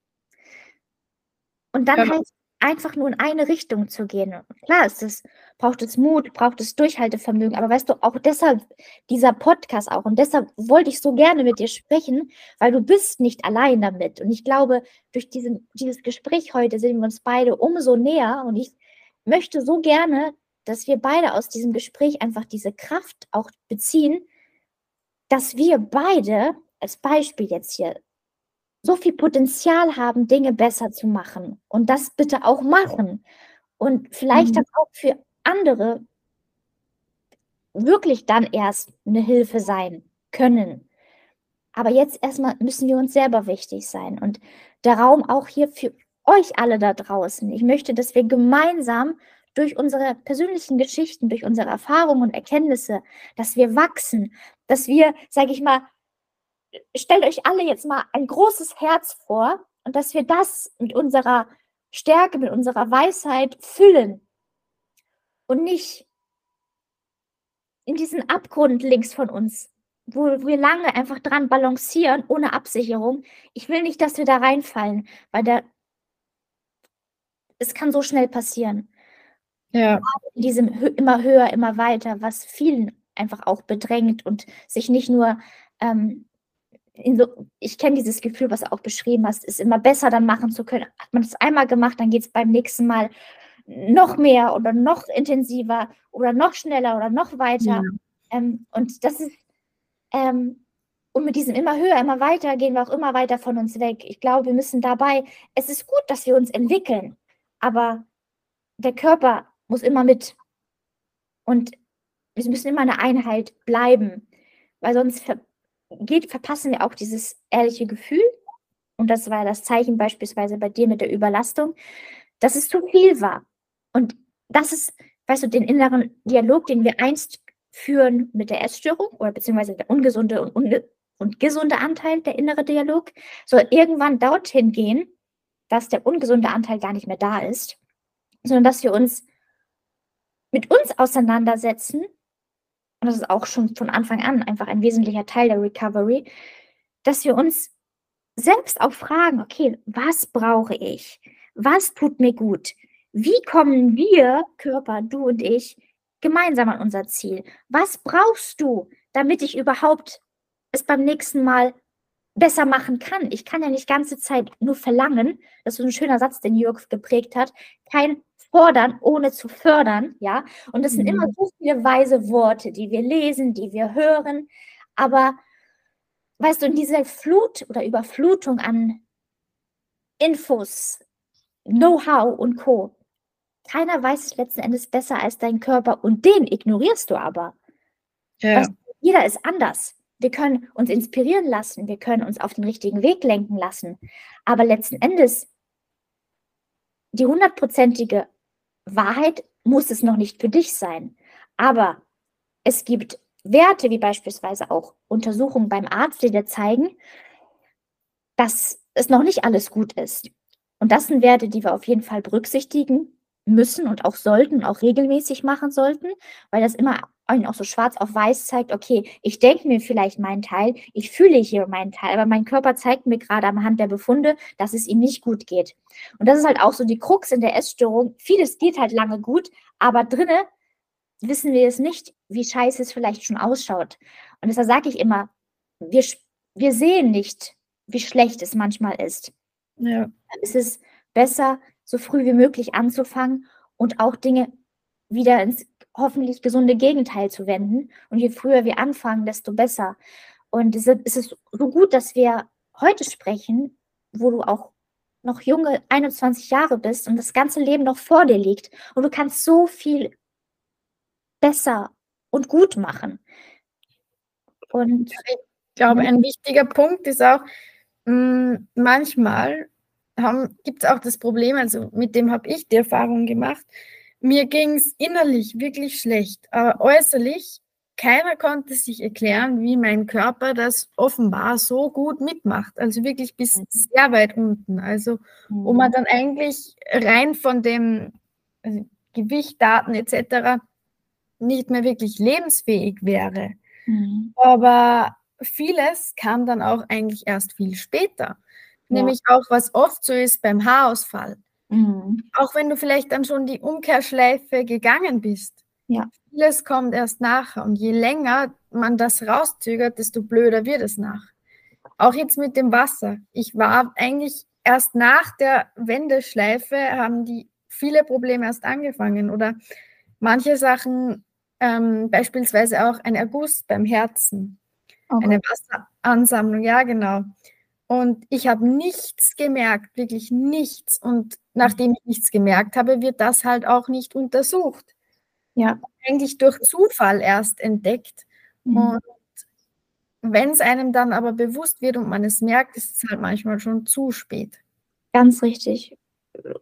Und dann ja. heißt einfach nur in eine Richtung zu gehen. Klar ist braucht es Mut, braucht es Durchhaltevermögen, aber weißt du, auch deshalb dieser Podcast auch und deshalb wollte ich so gerne mit dir sprechen, weil du bist nicht allein damit und ich glaube, durch diesen, dieses Gespräch heute sind wir uns beide umso näher und ich möchte so gerne, dass wir beide aus diesem Gespräch einfach diese Kraft auch beziehen, dass wir beide als Beispiel jetzt hier so viel Potenzial haben, Dinge besser zu machen und das bitte auch machen und vielleicht mhm. dann auch für andere wirklich dann erst eine Hilfe sein können. Aber jetzt erstmal müssen wir uns selber wichtig sein und der Raum auch hier für euch alle da draußen. Ich möchte, dass wir gemeinsam durch unsere persönlichen Geschichten, durch unsere Erfahrungen und Erkenntnisse, dass wir wachsen, dass wir, sage ich mal, stellt euch alle jetzt mal ein großes Herz vor und dass wir das mit unserer Stärke, mit unserer Weisheit füllen und nicht in diesen Abgrund links von uns, wo wir lange einfach dran balancieren, ohne Absicherung. Ich will nicht, dass wir da reinfallen, weil da, es kann so schnell passieren. Ja. In diesem immer höher, immer weiter, was vielen einfach auch bedrängt und sich nicht nur ähm, ich kenne dieses Gefühl, was du auch beschrieben hast, ist immer besser dann machen zu können. Hat man das einmal gemacht, dann geht es beim nächsten Mal noch mehr oder noch intensiver oder noch schneller oder noch weiter. Ja. Ähm, und das ist, ähm, und mit diesem immer höher, immer weiter gehen wir auch immer weiter von uns weg. Ich glaube, wir müssen dabei, es ist gut, dass wir uns entwickeln, aber der Körper muss immer mit. Und wir müssen immer eine Einheit bleiben, weil sonst ver geht, verpassen wir auch dieses ehrliche Gefühl. Und das war das Zeichen beispielsweise bei dir mit der Überlastung, dass es zu viel war. Und das ist, weißt du, den inneren Dialog, den wir einst führen mit der Essstörung oder beziehungsweise der ungesunde und, unge und gesunde Anteil, der innere Dialog, soll irgendwann dorthin gehen, dass der ungesunde Anteil gar nicht mehr da ist, sondern dass wir uns mit uns auseinandersetzen und das ist auch schon von Anfang an einfach ein wesentlicher Teil der Recovery, dass wir uns selbst auch fragen, okay, was brauche ich? Was tut mir gut? Wie kommen wir, Körper, du und ich, gemeinsam an unser Ziel? Was brauchst du, damit ich überhaupt es beim nächsten Mal besser machen kann? Ich kann ja nicht ganze Zeit nur verlangen, das ist ein schöner Satz, den Jörg geprägt hat, kein fordern, ohne zu fördern, ja. Und das sind mhm. immer so viele weise Worte, die wir lesen, die wir hören. Aber weißt du, in dieser Flut oder Überflutung an Infos, Know-how und Co. Keiner weiß es letzten Endes besser als dein Körper und den ignorierst du aber. Ja. Weißt, jeder ist anders. Wir können uns inspirieren lassen, wir können uns auf den richtigen Weg lenken lassen. Aber letzten Endes, die hundertprozentige Wahrheit muss es noch nicht für dich sein. Aber es gibt Werte, wie beispielsweise auch Untersuchungen beim Arzt, die dir zeigen, dass es noch nicht alles gut ist. Und das sind Werte, die wir auf jeden Fall berücksichtigen müssen und auch sollten, auch regelmäßig machen sollten, weil das immer auch so schwarz auf weiß zeigt, okay, ich denke mir vielleicht meinen Teil, ich fühle hier meinen Teil, aber mein Körper zeigt mir gerade anhand der Befunde, dass es ihm nicht gut geht. Und das ist halt auch so die Krux in der Essstörung. Vieles geht halt lange gut, aber drinne wissen wir es nicht, wie scheiße es vielleicht schon ausschaut. Und deshalb sage ich immer, wir, wir sehen nicht, wie schlecht es manchmal ist. Ja. Es ist besser, so früh wie möglich anzufangen und auch Dinge wieder ins hoffentlich gesunde Gegenteil zu wenden. Und je früher wir anfangen, desto besser. Und es ist so gut, dass wir heute sprechen, wo du auch noch junge 21 Jahre bist und das ganze Leben noch vor dir liegt. Und du kannst so viel besser und gut machen. Und ich glaube, ein wichtiger Punkt ist auch, mm, manchmal gibt es auch das Problem, also mit dem habe ich die Erfahrung gemacht, mir ging es innerlich wirklich schlecht, aber äußerlich, keiner konnte sich erklären, wie mein Körper das offenbar so gut mitmacht. Also wirklich bis mhm. sehr weit unten. Also wo man mhm. dann eigentlich rein von dem also Gewicht, Daten etc. nicht mehr wirklich lebensfähig wäre. Mhm. Aber vieles kam dann auch eigentlich erst viel später. Ja. Nämlich auch, was oft so ist beim Haarausfall. Mhm. Auch wenn du vielleicht dann schon die Umkehrschleife gegangen bist. Ja. Vieles kommt erst nachher. Und je länger man das rauszögert, desto blöder wird es nach. Auch jetzt mit dem Wasser. Ich war eigentlich erst nach der Wendeschleife, haben die viele Probleme erst angefangen. Oder manche Sachen, ähm, beispielsweise auch ein Erguss beim Herzen. Okay. Eine Wasseransammlung, ja genau. Und ich habe nichts gemerkt, wirklich nichts. Und nachdem ich nichts gemerkt habe, wird das halt auch nicht untersucht. Ja. Eigentlich durch Zufall erst entdeckt. Mhm. Und wenn es einem dann aber bewusst wird und man es merkt, ist es halt manchmal schon zu spät. Ganz richtig.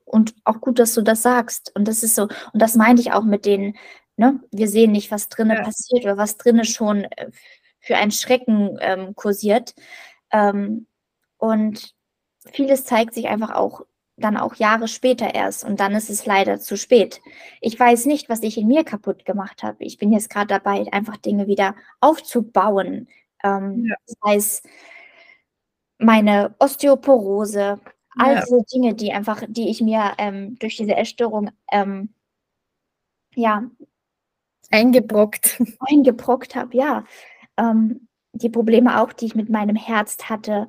Und auch gut, dass du das sagst. Und das ist so, und das meinte ich auch mit den, ne, wir sehen nicht, was drinnen ja. passiert oder was drinnen schon äh, für einen Schrecken ähm, kursiert. Ähm, und vieles zeigt sich einfach auch dann auch Jahre später erst und dann ist es leider zu spät. Ich weiß nicht, was ich in mir kaputt gemacht habe. Ich bin jetzt gerade dabei, einfach Dinge wieder aufzubauen. Ähm, ja. Das heißt, meine Osteoporose, all ja. diese Dinge, die einfach, die ich mir ähm, durch diese Essstörung ähm, ja eingebrockt, eingebrockt habe, ja. Ähm, die Probleme auch, die ich mit meinem Herz hatte,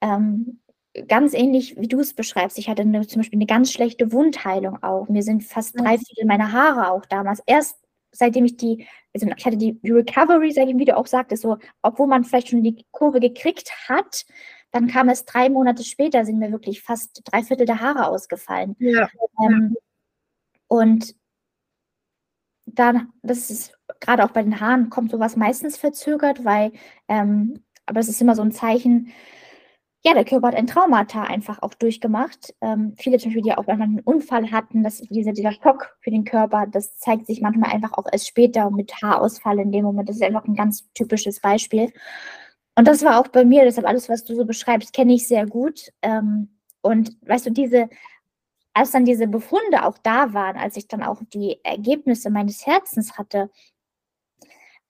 ähm, ganz ähnlich, wie du es beschreibst. Ich hatte eine, zum Beispiel eine ganz schlechte Wundheilung auch. Mir sind fast drei Viertel meiner Haare auch damals. Erst seitdem ich die, also ich hatte die, Recovery, ich, wie du auch sagtest, so, obwohl man vielleicht schon die Kurve gekriegt hat, dann kam es drei Monate später, sind mir wirklich fast drei Viertel der Haare ausgefallen. Ja. Ähm, und dann, das ist gerade auch bei den Haaren, kommt sowas meistens verzögert, weil, ähm, aber es ist immer so ein Zeichen, ja, der Körper hat ein Traumata einfach auch durchgemacht. Ähm, viele zum Beispiel, die auch einmal einen Unfall hatten, das ist dieser, dieser Schock für den Körper, das zeigt sich manchmal einfach auch erst später mit Haarausfall in dem Moment. Das ist einfach ein ganz typisches Beispiel. Und das war auch bei mir, deshalb alles, was du so beschreibst, kenne ich sehr gut. Ähm, und weißt du, diese, als dann diese Befunde auch da waren, als ich dann auch die Ergebnisse meines Herzens hatte,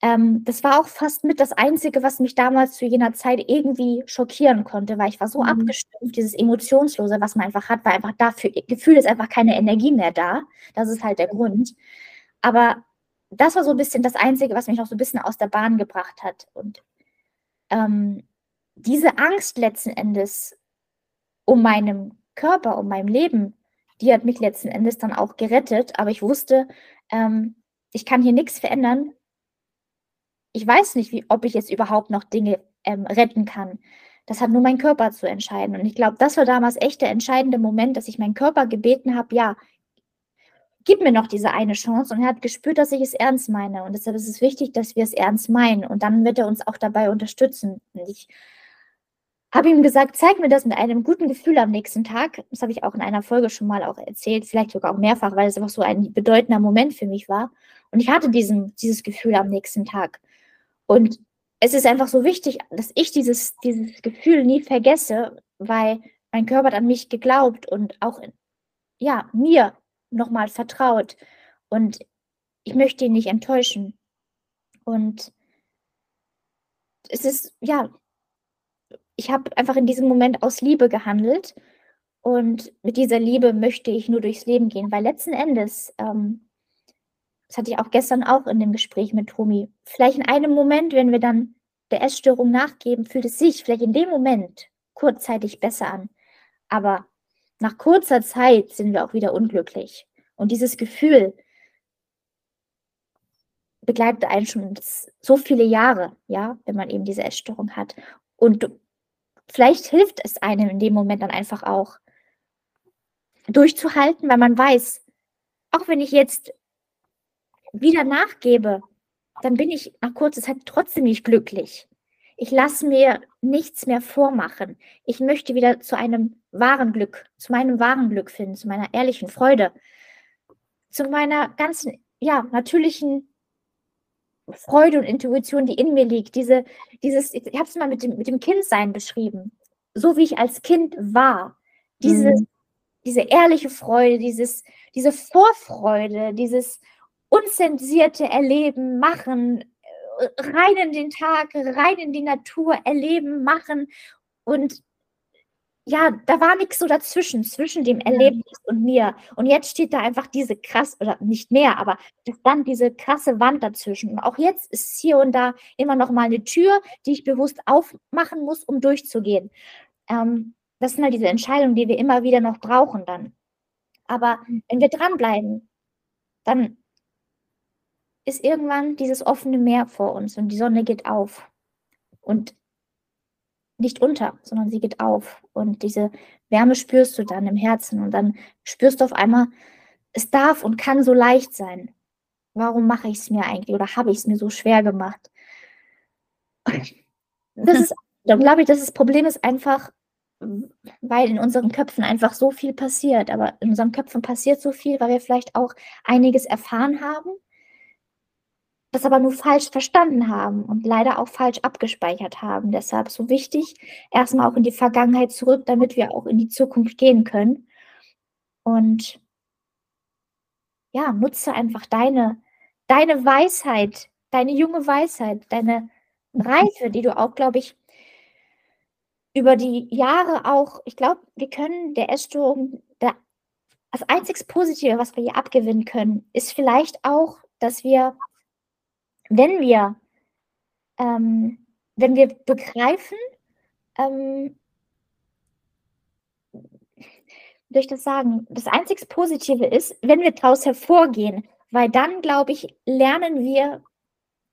ähm, das war auch fast mit das Einzige, was mich damals zu jener Zeit irgendwie schockieren konnte, weil ich war so mhm. abgestimmt, dieses Emotionslose, was man einfach hat, weil einfach dafür, Gefühl ist einfach keine Energie mehr da. Das ist halt der Grund. Aber das war so ein bisschen das Einzige, was mich noch so ein bisschen aus der Bahn gebracht hat. Und ähm, diese Angst letzten Endes um meinem Körper, um meinem Leben, die hat mich letzten Endes dann auch gerettet. Aber ich wusste, ähm, ich kann hier nichts verändern, ich weiß nicht, wie, ob ich jetzt überhaupt noch Dinge ähm, retten kann. Das hat nur mein Körper zu entscheiden. Und ich glaube, das war damals echt der entscheidende Moment, dass ich meinen Körper gebeten habe, ja, gib mir noch diese eine Chance. Und er hat gespürt, dass ich es ernst meine. Und deshalb ist es wichtig, dass wir es ernst meinen. Und dann wird er uns auch dabei unterstützen. Und ich habe ihm gesagt, zeig mir das mit einem guten Gefühl am nächsten Tag. Das habe ich auch in einer Folge schon mal auch erzählt, vielleicht sogar auch mehrfach, weil es einfach so ein bedeutender Moment für mich war. Und ich hatte diesen, dieses Gefühl am nächsten Tag. Und es ist einfach so wichtig, dass ich dieses, dieses Gefühl nie vergesse, weil mein Körper hat an mich geglaubt und auch ja, mir nochmal vertraut. Und ich möchte ihn nicht enttäuschen. Und es ist, ja, ich habe einfach in diesem Moment aus Liebe gehandelt. Und mit dieser Liebe möchte ich nur durchs Leben gehen, weil letzten Endes, ähm, das hatte ich auch gestern auch in dem Gespräch mit Tomi, vielleicht in einem Moment, wenn wir dann der Essstörung nachgeben, fühlt es sich vielleicht in dem Moment kurzzeitig besser an. Aber nach kurzer Zeit sind wir auch wieder unglücklich. Und dieses Gefühl begleitet einen schon so viele Jahre, ja, wenn man eben diese Essstörung hat. Und vielleicht hilft es einem in dem Moment dann einfach auch durchzuhalten, weil man weiß, auch wenn ich jetzt wieder nachgebe, dann bin ich nach kurzer Zeit trotzdem nicht glücklich. Ich lasse mir nichts mehr vormachen. Ich möchte wieder zu einem wahren Glück, zu meinem wahren Glück finden, zu meiner ehrlichen Freude, zu meiner ganzen, ja, natürlichen Freude und Intuition, die in mir liegt. Diese, dieses, ich habe es mal mit dem, mit dem Kindsein beschrieben. So wie ich als Kind war. Diese, mhm. diese ehrliche Freude, dieses, diese Vorfreude, dieses unzensierte Erleben, Machen, äh, rein in den Tag, rein in die Natur, erleben, machen. Und ja, da war nichts so dazwischen, zwischen dem Erlebnis und mir. Und jetzt steht da einfach diese krass, oder nicht mehr, aber dann diese krasse Wand dazwischen. Und auch jetzt ist hier und da immer noch mal eine Tür, die ich bewusst aufmachen muss, um durchzugehen. Ähm, das sind halt diese Entscheidungen, die wir immer wieder noch brauchen dann. Aber wenn wir dranbleiben, dann ist irgendwann dieses offene Meer vor uns und die Sonne geht auf. Und nicht unter, sondern sie geht auf. Und diese Wärme spürst du dann im Herzen. Und dann spürst du auf einmal, es darf und kann so leicht sein. Warum mache ich es mir eigentlich oder habe ich es mir so schwer gemacht? Das ist, da glaube ich, dass das Problem ist einfach, weil in unseren Köpfen einfach so viel passiert. Aber in unseren Köpfen passiert so viel, weil wir vielleicht auch einiges erfahren haben das aber nur falsch verstanden haben und leider auch falsch abgespeichert haben. Deshalb so wichtig, erstmal auch in die Vergangenheit zurück, damit wir auch in die Zukunft gehen können. Und ja, nutze einfach deine, deine Weisheit, deine junge Weisheit, deine Reife, die du auch, glaube ich, über die Jahre auch, ich glaube, wir können der Essstörung, das einzig Positive, was wir hier abgewinnen können, ist vielleicht auch, dass wir wenn wir, ähm, wenn wir begreifen, ähm, ich das sagen, das einzig Positive ist, wenn wir daraus hervorgehen, weil dann, glaube ich, lernen wir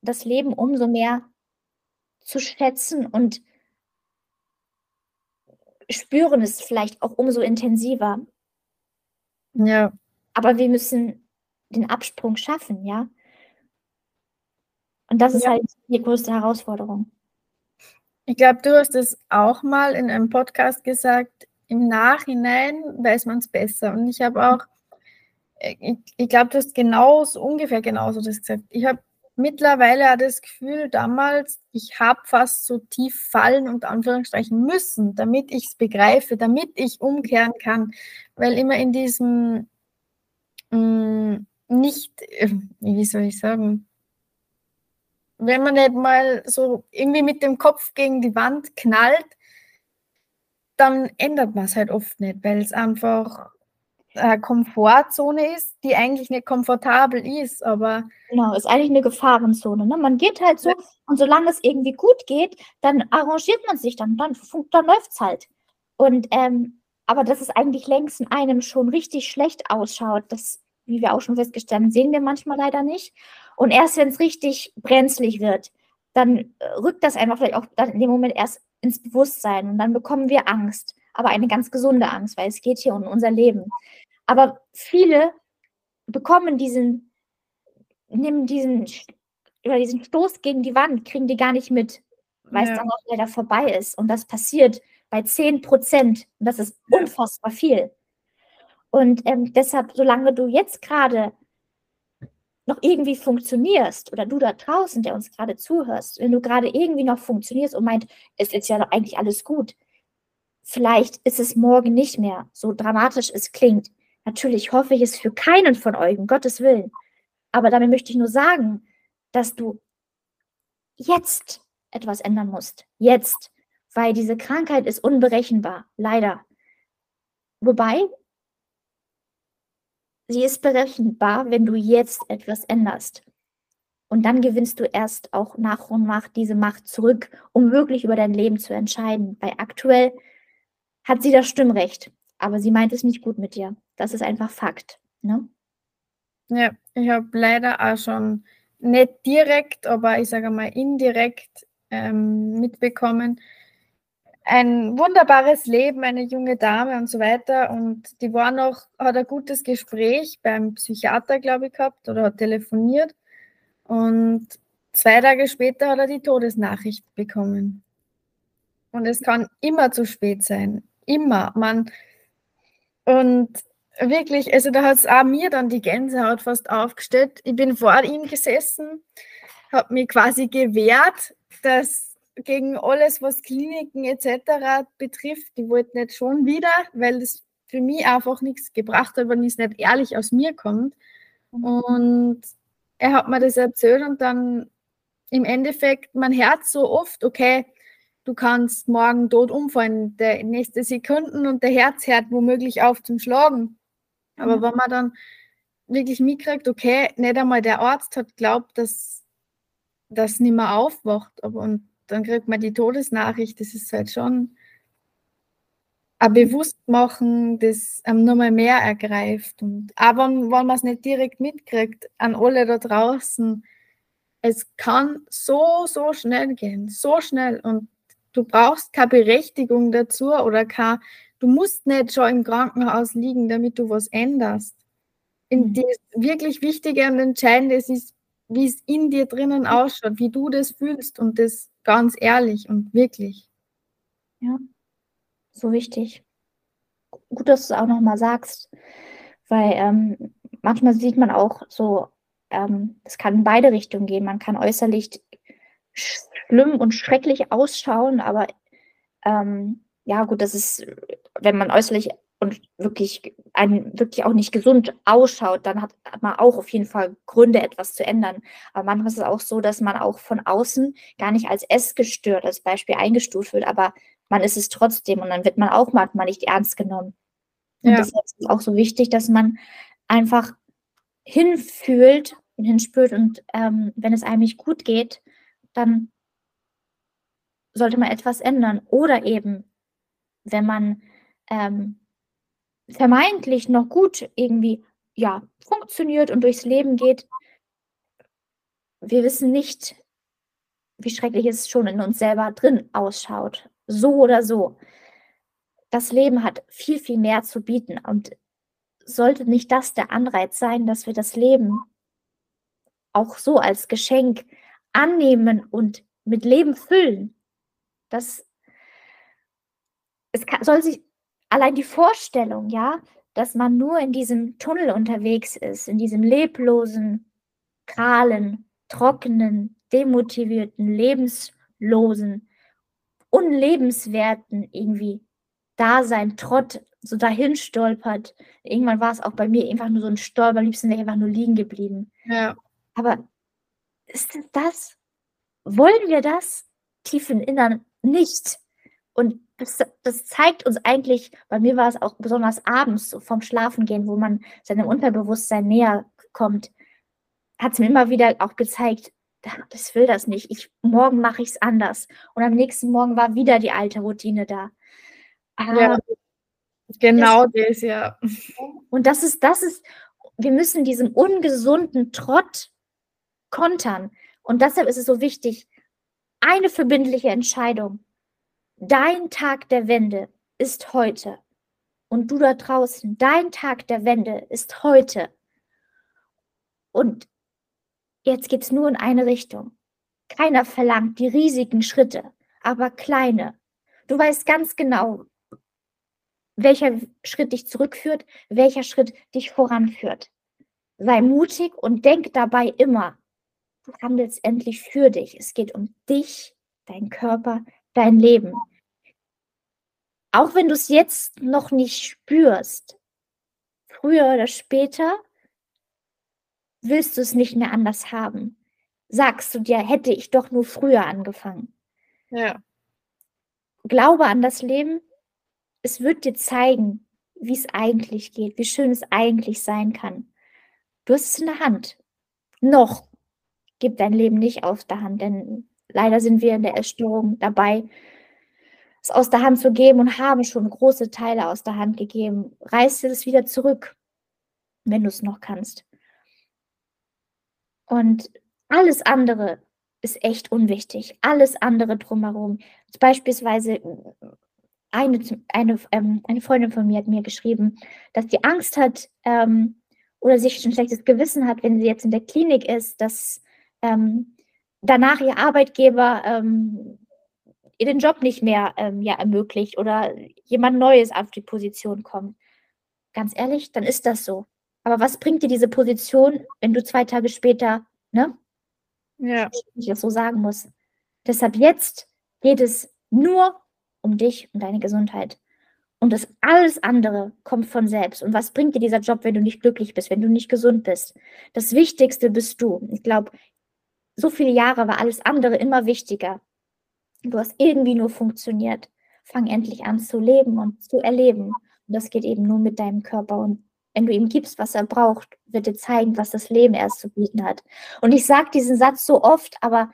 das Leben umso mehr zu schätzen und spüren es vielleicht auch umso intensiver. Ja. Aber wir müssen den Absprung schaffen, ja. Und das ist ja. halt die größte Herausforderung. Ich glaube, du hast es auch mal in einem Podcast gesagt, im Nachhinein weiß man es besser. Und ich habe auch, äh, ich, ich glaube, du hast genauso, ungefähr genauso das gesagt. Ich habe mittlerweile auch das Gefühl, damals, ich habe fast so tief fallen und Anführungsstrichen müssen, damit ich es begreife, damit ich umkehren kann. Weil immer in diesem mh, mm, nicht, äh, wie soll ich sagen, wenn man nicht mal so irgendwie mit dem Kopf gegen die Wand knallt, dann ändert man es halt oft nicht, weil es einfach eine Komfortzone ist, die eigentlich nicht komfortabel ist, aber genau, ist eigentlich eine Gefahrenzone. Ne? Man geht halt so und solange es irgendwie gut geht, dann arrangiert man sich dann, dann, dann läuft es halt. Und ähm, aber dass es eigentlich längst in einem schon richtig schlecht ausschaut, das, wie wir auch schon festgestellt haben, sehen wir manchmal leider nicht. Und erst wenn es richtig brenzlig wird, dann äh, rückt das einfach vielleicht auch dann in dem Moment erst ins Bewusstsein und dann bekommen wir Angst, aber eine ganz gesunde Angst, weil es geht hier um unser Leben. Aber viele bekommen diesen, nehmen diesen, oder diesen Stoß gegen die Wand, kriegen die gar nicht mit, weil ja. es dann auch leider vorbei ist. Und das passiert bei 10 Prozent. Und das ist unfassbar viel. Und ähm, deshalb, solange du jetzt gerade noch irgendwie funktionierst oder du da draußen, der uns gerade zuhörst, wenn du gerade irgendwie noch funktionierst und meint, es ist ja eigentlich alles gut, vielleicht ist es morgen nicht mehr, so dramatisch es klingt. Natürlich hoffe ich es für keinen von euch, um Gottes Willen. Aber damit möchte ich nur sagen, dass du jetzt etwas ändern musst. Jetzt. Weil diese Krankheit ist unberechenbar. Leider. Wobei, sie ist berechenbar, wenn du jetzt etwas änderst. Und dann gewinnst du erst auch nach und nach diese Macht zurück, um wirklich über dein Leben zu entscheiden. Weil aktuell hat sie das Stimmrecht, aber sie meint es nicht gut mit dir. Das ist einfach Fakt. Ne? Ja, ich habe leider auch schon nicht direkt, aber ich sage mal indirekt ähm, mitbekommen, ein wunderbares Leben, eine junge Dame und so weiter. Und die war noch, hat ein gutes Gespräch beim Psychiater, glaube ich, gehabt oder hat telefoniert. Und zwei Tage später hat er die Todesnachricht bekommen. Und es kann immer zu spät sein. Immer. Man, und wirklich, also da hat es auch mir dann die Gänsehaut fast aufgestellt. Ich bin vor ihm gesessen, habe mich quasi gewehrt, dass gegen alles, was Kliniken etc. betrifft, die wollten nicht schon wieder, weil das für mich einfach nichts gebracht hat, wenn es nicht ehrlich aus mir kommt. Mhm. Und er hat mir das erzählt und dann im Endeffekt, mein Herz so oft, okay, du kannst morgen tot umfallen, der nächste Sekunden und der Herz hört womöglich auf zum Schlagen. Aber mhm. wenn man dann wirklich mitkriegt, okay, nicht einmal der Arzt hat glaubt, dass das nicht mehr aufwacht, aber und dann kriegt man die Todesnachricht, das ist halt schon ein Bewusstmachen, das einem nochmal mehr ergreift. Und aber wenn, wenn man es nicht direkt mitkriegt, an alle da draußen, es kann so, so schnell gehen, so schnell. Und du brauchst keine Berechtigung dazu oder keine, du musst nicht schon im Krankenhaus liegen, damit du was änderst. In mhm. das wirklich Wichtige und Entscheidende ist, wie es in dir drinnen ausschaut, wie du das fühlst und das ganz ehrlich und wirklich. Ja, so wichtig. Gut, dass du es auch nochmal sagst, weil ähm, manchmal sieht man auch so, ähm, es kann in beide Richtungen gehen. Man kann äußerlich schlimm und schrecklich ausschauen, aber ähm, ja, gut, das ist, wenn man äußerlich und wirklich ein wirklich auch nicht gesund ausschaut, dann hat, hat, man auch auf jeden Fall Gründe, etwas zu ändern. Aber manchmal ist es auch so, dass man auch von außen gar nicht als essgestört als Beispiel eingestuft wird, aber man ist es trotzdem und dann wird man auch manchmal nicht ernst genommen. Und ja. deshalb ist es auch so wichtig, dass man einfach hinfühlt und hinspürt und ähm, wenn es einem nicht gut geht, dann sollte man etwas ändern. Oder eben, wenn man ähm, vermeintlich noch gut irgendwie ja, funktioniert und durchs Leben geht, wir wissen nicht, wie schrecklich es schon in uns selber drin ausschaut. So oder so. Das Leben hat viel, viel mehr zu bieten. Und sollte nicht das der Anreiz sein, dass wir das Leben auch so als Geschenk annehmen und mit Leben füllen? Das es kann, soll sich allein die Vorstellung, ja, dass man nur in diesem Tunnel unterwegs ist, in diesem leblosen, kahlen, trockenen, demotivierten, lebenslosen, unlebenswerten irgendwie Dasein, Trott, so dahin stolpert. Irgendwann war es auch bei mir einfach nur so ein Stolper, am liebsten wäre ich einfach nur liegen geblieben. Ja. Aber ist das? Wollen wir das tief im Innern nicht? Und das, das, zeigt uns eigentlich, bei mir war es auch besonders abends so vom Schlafengehen, wo man seinem Unterbewusstsein näher kommt, hat es mir immer wieder auch gezeigt, das will das nicht. Ich, morgen mache ich es anders. Und am nächsten Morgen war wieder die alte Routine da. ja, ah, genau das, das, ja. Und das ist, das ist, wir müssen diesen ungesunden Trott kontern. Und deshalb ist es so wichtig, eine verbindliche Entscheidung. Dein Tag der Wende ist heute. Und du da draußen, dein Tag der Wende ist heute. Und jetzt geht es nur in eine Richtung. Keiner verlangt die riesigen Schritte, aber kleine. Du weißt ganz genau, welcher Schritt dich zurückführt, welcher Schritt dich voranführt. Sei mutig und denk dabei immer, du handelst endlich für dich. Es geht um dich, dein Körper, dein Leben. Auch wenn du es jetzt noch nicht spürst, früher oder später willst du es nicht mehr anders haben. Sagst du dir, hätte ich doch nur früher angefangen. Ja. Glaube an das Leben. Es wird dir zeigen, wie es eigentlich geht, wie schön es eigentlich sein kann. Du hast es in der Hand. Noch gib dein Leben nicht aus der Hand, denn leider sind wir in der Essstörung dabei, es aus der Hand zu geben und haben schon große Teile aus der Hand gegeben. Reiß das wieder zurück, wenn du es noch kannst. Und alles andere ist echt unwichtig. Alles andere drumherum. Beispielsweise eine, eine, ähm, eine Freundin von mir hat mir geschrieben, dass sie Angst hat ähm, oder sich ein schlechtes Gewissen hat, wenn sie jetzt in der Klinik ist, dass ähm, danach ihr Arbeitgeber ähm, ihr den Job nicht mehr ähm, ja, ermöglicht oder jemand Neues auf die Position kommt. Ganz ehrlich, dann ist das so. Aber was bringt dir diese Position, wenn du zwei Tage später, ne? Ja. Ich das so sagen muss. Deshalb jetzt geht es nur um dich und deine Gesundheit. Und das alles andere kommt von selbst. Und was bringt dir dieser Job, wenn du nicht glücklich bist, wenn du nicht gesund bist? Das Wichtigste bist du. Ich glaube, so viele Jahre war alles andere immer wichtiger. Du hast irgendwie nur funktioniert. Fang endlich an zu leben und zu erleben. Und das geht eben nur mit deinem Körper. Und wenn du ihm gibst, was er braucht, wird dir zeigen, was das Leben erst zu bieten hat. Und ich sage diesen Satz so oft, aber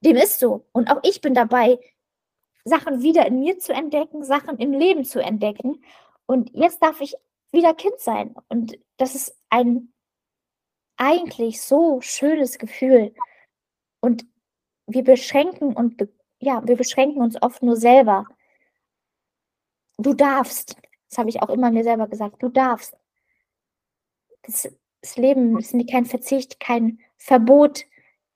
dem ist so. Und auch ich bin dabei, Sachen wieder in mir zu entdecken, Sachen im Leben zu entdecken. Und jetzt darf ich wieder Kind sein. Und das ist ein eigentlich so schönes Gefühl. Und wir beschränken und ja, wir beschränken uns oft nur selber. Du darfst. Das habe ich auch immer mir selber gesagt. Du darfst. Das, das Leben ist kein Verzicht, kein Verbot,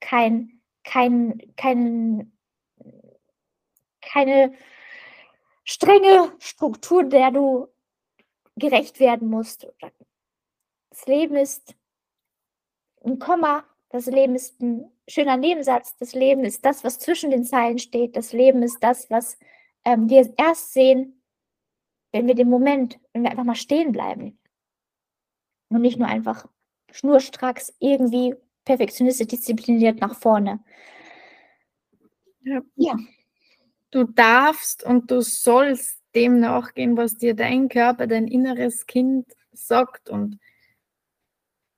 kein, kein, kein, keine strenge Struktur, der du gerecht werden musst. Das Leben ist ein Komma, das Leben ist ein schöner Nebensatz, das Leben ist das, was zwischen den Zeilen steht, das Leben ist das, was ähm, wir erst sehen, wenn wir den Moment, wenn wir einfach mal stehen bleiben. Und nicht nur einfach schnurstracks irgendwie perfektionistisch diszipliniert nach vorne. Ja. ja. Du darfst und du sollst dem nachgehen, was dir dein Körper, dein inneres Kind sagt. Und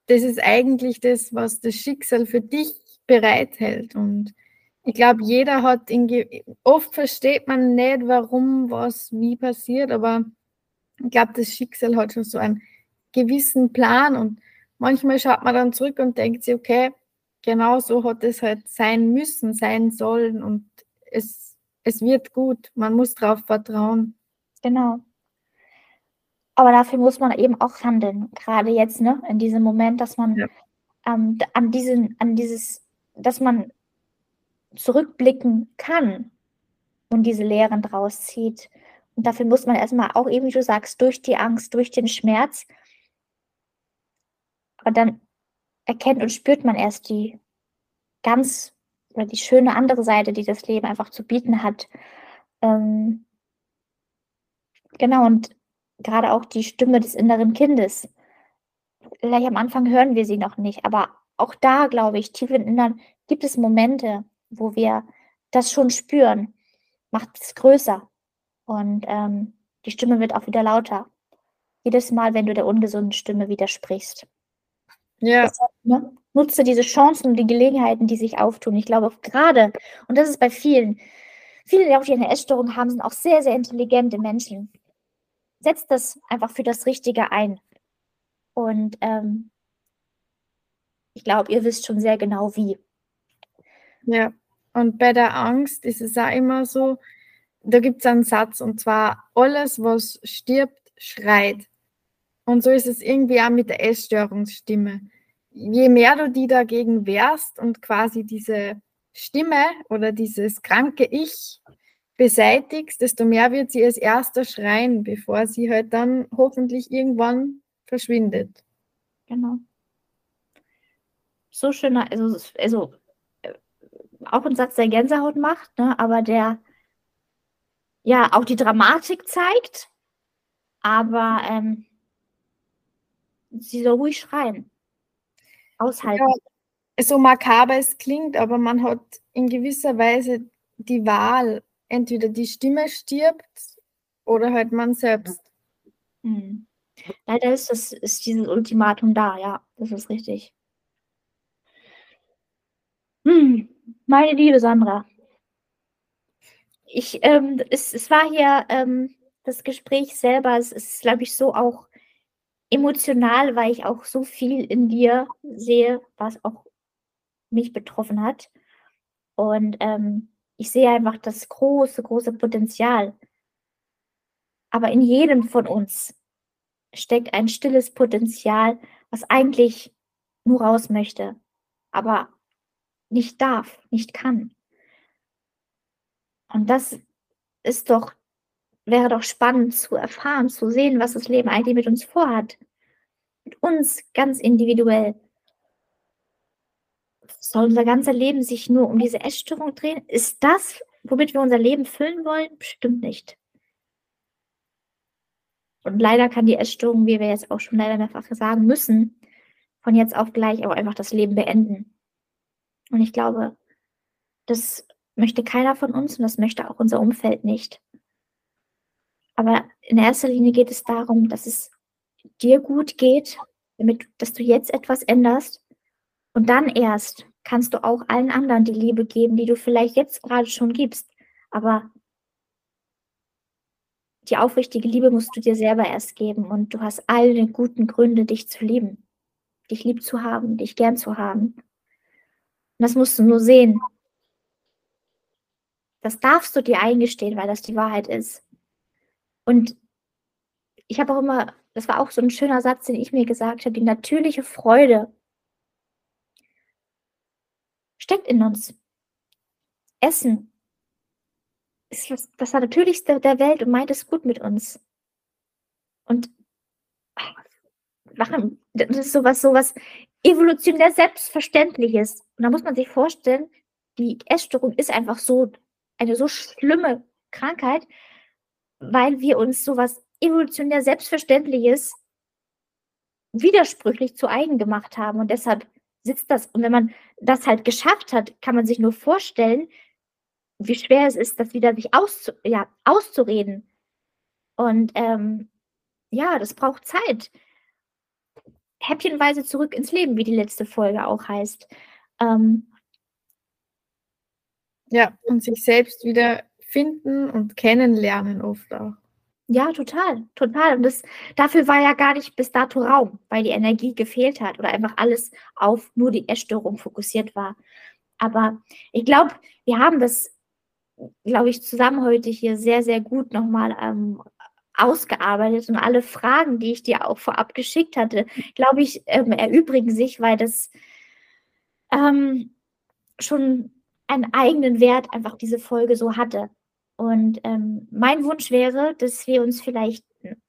das ist eigentlich das, was das Schicksal für dich bereithält. Und ich glaube, jeder hat, oft versteht man nicht, warum was wie passiert, aber ich glaube, das Schicksal hat schon so einen gewissen Plan und manchmal schaut man dann zurück und denkt sich, okay, genau so hat es halt sein müssen, sein sollen und es, es wird gut. Man muss darauf vertrauen. Genau. Aber dafür muss man eben auch handeln. Gerade jetzt, ne, in diesem Moment, dass man ja. ähm, an, diesen, an dieses, dass man zurückblicken kann und diese Lehren draus zieht. Und dafür muss man erstmal auch eben, wie du sagst, durch die Angst, durch den Schmerz. Aber dann erkennt und spürt man erst die ganz oder die schöne andere Seite, die das Leben einfach zu bieten hat. Ähm, genau, und gerade auch die Stimme des inneren Kindes. Vielleicht am Anfang hören wir sie noch nicht, aber auch da, glaube ich, tief im Innern gibt es Momente, wo wir das schon spüren. Macht es größer und ähm, die Stimme wird auch wieder lauter. Jedes Mal, wenn du der ungesunden Stimme widersprichst. Ja. Deshalb, ne, nutze diese Chancen und die Gelegenheiten, die sich auftun. Ich glaube, gerade, und das ist bei vielen, viele, die auch die eine Essstörung haben, sind auch sehr, sehr intelligente Menschen setzt das einfach für das Richtige ein. Und ähm, ich glaube, ihr wisst schon sehr genau wie. Ja, und bei der Angst ist es auch immer so, da gibt es einen Satz und zwar, alles, was stirbt, schreit. Und so ist es irgendwie auch mit der Essstörungsstimme. je mehr du die dagegen wehrst und quasi diese Stimme oder dieses kranke Ich beseitigst, desto mehr wird sie als erster schreien, bevor sie halt dann hoffentlich irgendwann verschwindet. Genau. So schöner, also, also äh, auch ein Satz, der Gänsehaut macht, ne, aber der ja auch die Dramatik zeigt, aber ähm, sie soll ruhig schreien. Aushalten. Ja, so makaber es klingt, aber man hat in gewisser Weise die Wahl. Entweder die Stimme stirbt oder halt man selbst. Hm. Leider ist, das, ist dieses Ultimatum da, ja, das ist richtig. Hm. Meine liebe Sandra, ich, ähm, es, es war hier ähm, das Gespräch selber, es ist, glaube ich, so auch emotional, weil ich auch so viel in dir sehe, was auch mich betroffen hat. Und ähm, ich sehe einfach das große, große Potenzial. Aber in jedem von uns steckt ein stilles Potenzial, was eigentlich nur raus möchte, aber nicht darf, nicht kann. Und das ist doch, wäre doch spannend zu erfahren, zu sehen, was das Leben eigentlich mit uns vorhat. Mit uns ganz individuell. Soll unser ganzes Leben sich nur um diese Essstörung drehen? Ist das, womit wir unser Leben füllen wollen? Bestimmt nicht. Und leider kann die Essstörung, wie wir jetzt auch schon leider mehrfach sagen müssen, von jetzt auf gleich auch einfach das Leben beenden. Und ich glaube, das möchte keiner von uns und das möchte auch unser Umfeld nicht. Aber in erster Linie geht es darum, dass es dir gut geht, damit, dass du jetzt etwas änderst. Und dann erst kannst du auch allen anderen die Liebe geben, die du vielleicht jetzt gerade schon gibst. Aber die aufrichtige Liebe musst du dir selber erst geben und du hast alle guten Gründe, dich zu lieben, dich lieb zu haben, dich gern zu haben. Und das musst du nur sehen. Das darfst du dir eingestehen, weil das die Wahrheit ist. Und ich habe auch immer, das war auch so ein schöner Satz, den ich mir gesagt habe, die natürliche Freude steckt in uns. Essen ist das, das Natürlichste der Welt und meint es gut mit uns. Und machen, das ist sowas, sowas evolutionär Selbstverständliches. Und da muss man sich vorstellen, die Essstörung ist einfach so eine so schlimme Krankheit, weil wir uns sowas evolutionär Selbstverständliches widersprüchlich zu eigen gemacht haben. Und deshalb sitzt das. Und wenn man das halt geschafft hat, kann man sich nur vorstellen, wie schwer es ist, das wieder sich auszu ja, auszureden. Und ähm, ja, das braucht Zeit. Häppchenweise zurück ins Leben, wie die letzte Folge auch heißt. Ähm, ja, und sich selbst wieder finden und kennenlernen oft auch. Ja, total, total. Und das, dafür war ja gar nicht bis dato Raum, weil die Energie gefehlt hat oder einfach alles auf nur die Essstörung fokussiert war. Aber ich glaube, wir haben das, glaube ich, zusammen heute hier sehr, sehr gut nochmal ähm, ausgearbeitet und alle Fragen, die ich dir auch vorab geschickt hatte, glaube ich, ähm, erübrigen sich, weil das ähm, schon einen eigenen Wert einfach diese Folge so hatte. Und ähm, mein Wunsch wäre, dass wir uns vielleicht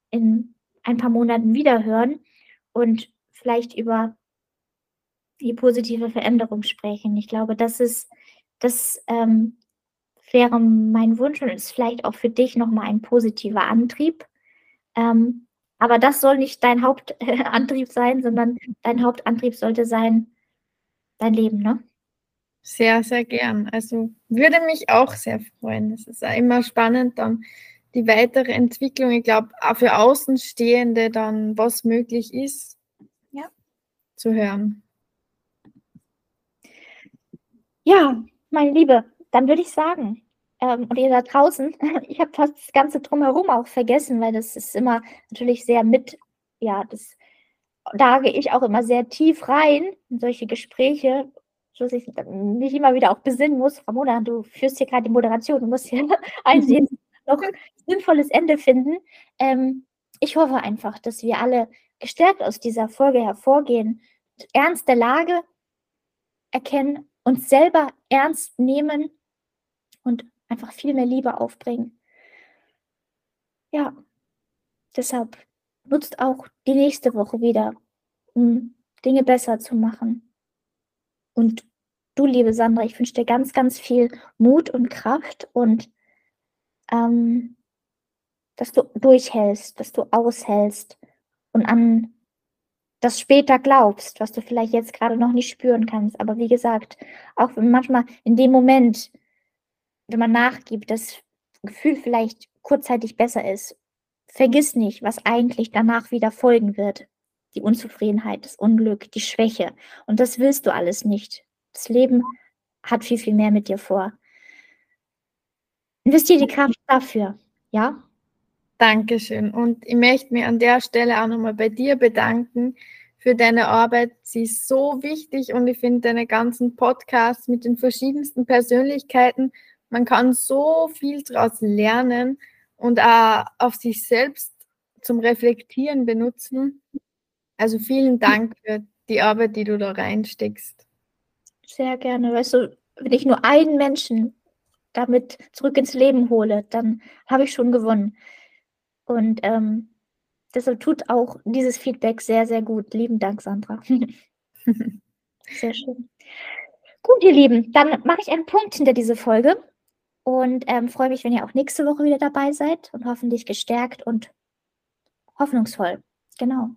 in ein paar Monaten wiederhören und vielleicht über die positive Veränderung sprechen. Ich glaube, das ist, das ähm, wäre mein Wunsch und ist vielleicht auch für dich nochmal ein positiver Antrieb. Ähm, aber das soll nicht dein Hauptantrieb sein, sondern dein Hauptantrieb sollte sein, dein Leben, ne? Sehr, sehr gern. Also würde mich auch sehr freuen. Es ist immer spannend, dann die weitere Entwicklung, ich glaube, auch für Außenstehende dann, was möglich ist, ja. zu hören. Ja, meine Liebe, dann würde ich sagen, ähm, und ihr da draußen, ich habe fast das Ganze drumherum auch vergessen, weil das ist immer natürlich sehr mit, ja, das, da gehe ich auch immer sehr tief rein in solche Gespräche dass ich mich immer wieder auch besinnen muss. Ramona, du führst hier gerade die Moderation, du musst hier einsehen, noch ein sinnvolles Ende finden. Ähm, ich hoffe einfach, dass wir alle gestärkt aus dieser Folge hervorgehen, Ernst der Lage erkennen, uns selber ernst nehmen und einfach viel mehr Liebe aufbringen. Ja, deshalb nutzt auch die nächste Woche wieder, um Dinge besser zu machen. Und du, liebe Sandra, ich wünsche dir ganz, ganz viel Mut und Kraft und ähm, dass du durchhältst, dass du aushältst und an das später glaubst, was du vielleicht jetzt gerade noch nicht spüren kannst. Aber wie gesagt, auch wenn manchmal in dem Moment, wenn man nachgibt, das Gefühl vielleicht kurzzeitig besser ist, vergiss nicht, was eigentlich danach wieder folgen wird. Die Unzufriedenheit, das Unglück, die Schwäche. Und das willst du alles nicht. Das Leben hat viel, viel mehr mit dir vor. Investiere die Kraft dafür, ja? Dankeschön. Und ich möchte mich an der Stelle auch nochmal bei dir bedanken für deine Arbeit. Sie ist so wichtig und ich finde deine ganzen Podcasts mit den verschiedensten Persönlichkeiten, man kann so viel daraus lernen und auch auf sich selbst zum Reflektieren benutzen. Also vielen Dank für die Arbeit, die du da reinsteckst. Sehr gerne. Weißt du, wenn ich nur einen Menschen damit zurück ins Leben hole, dann habe ich schon gewonnen. Und ähm, deshalb tut auch dieses Feedback sehr, sehr gut. Lieben Dank, Sandra. sehr schön. Gut, ihr Lieben, dann mache ich einen Punkt hinter diese Folge und ähm, freue mich, wenn ihr auch nächste Woche wieder dabei seid und hoffentlich gestärkt und hoffnungsvoll. Genau.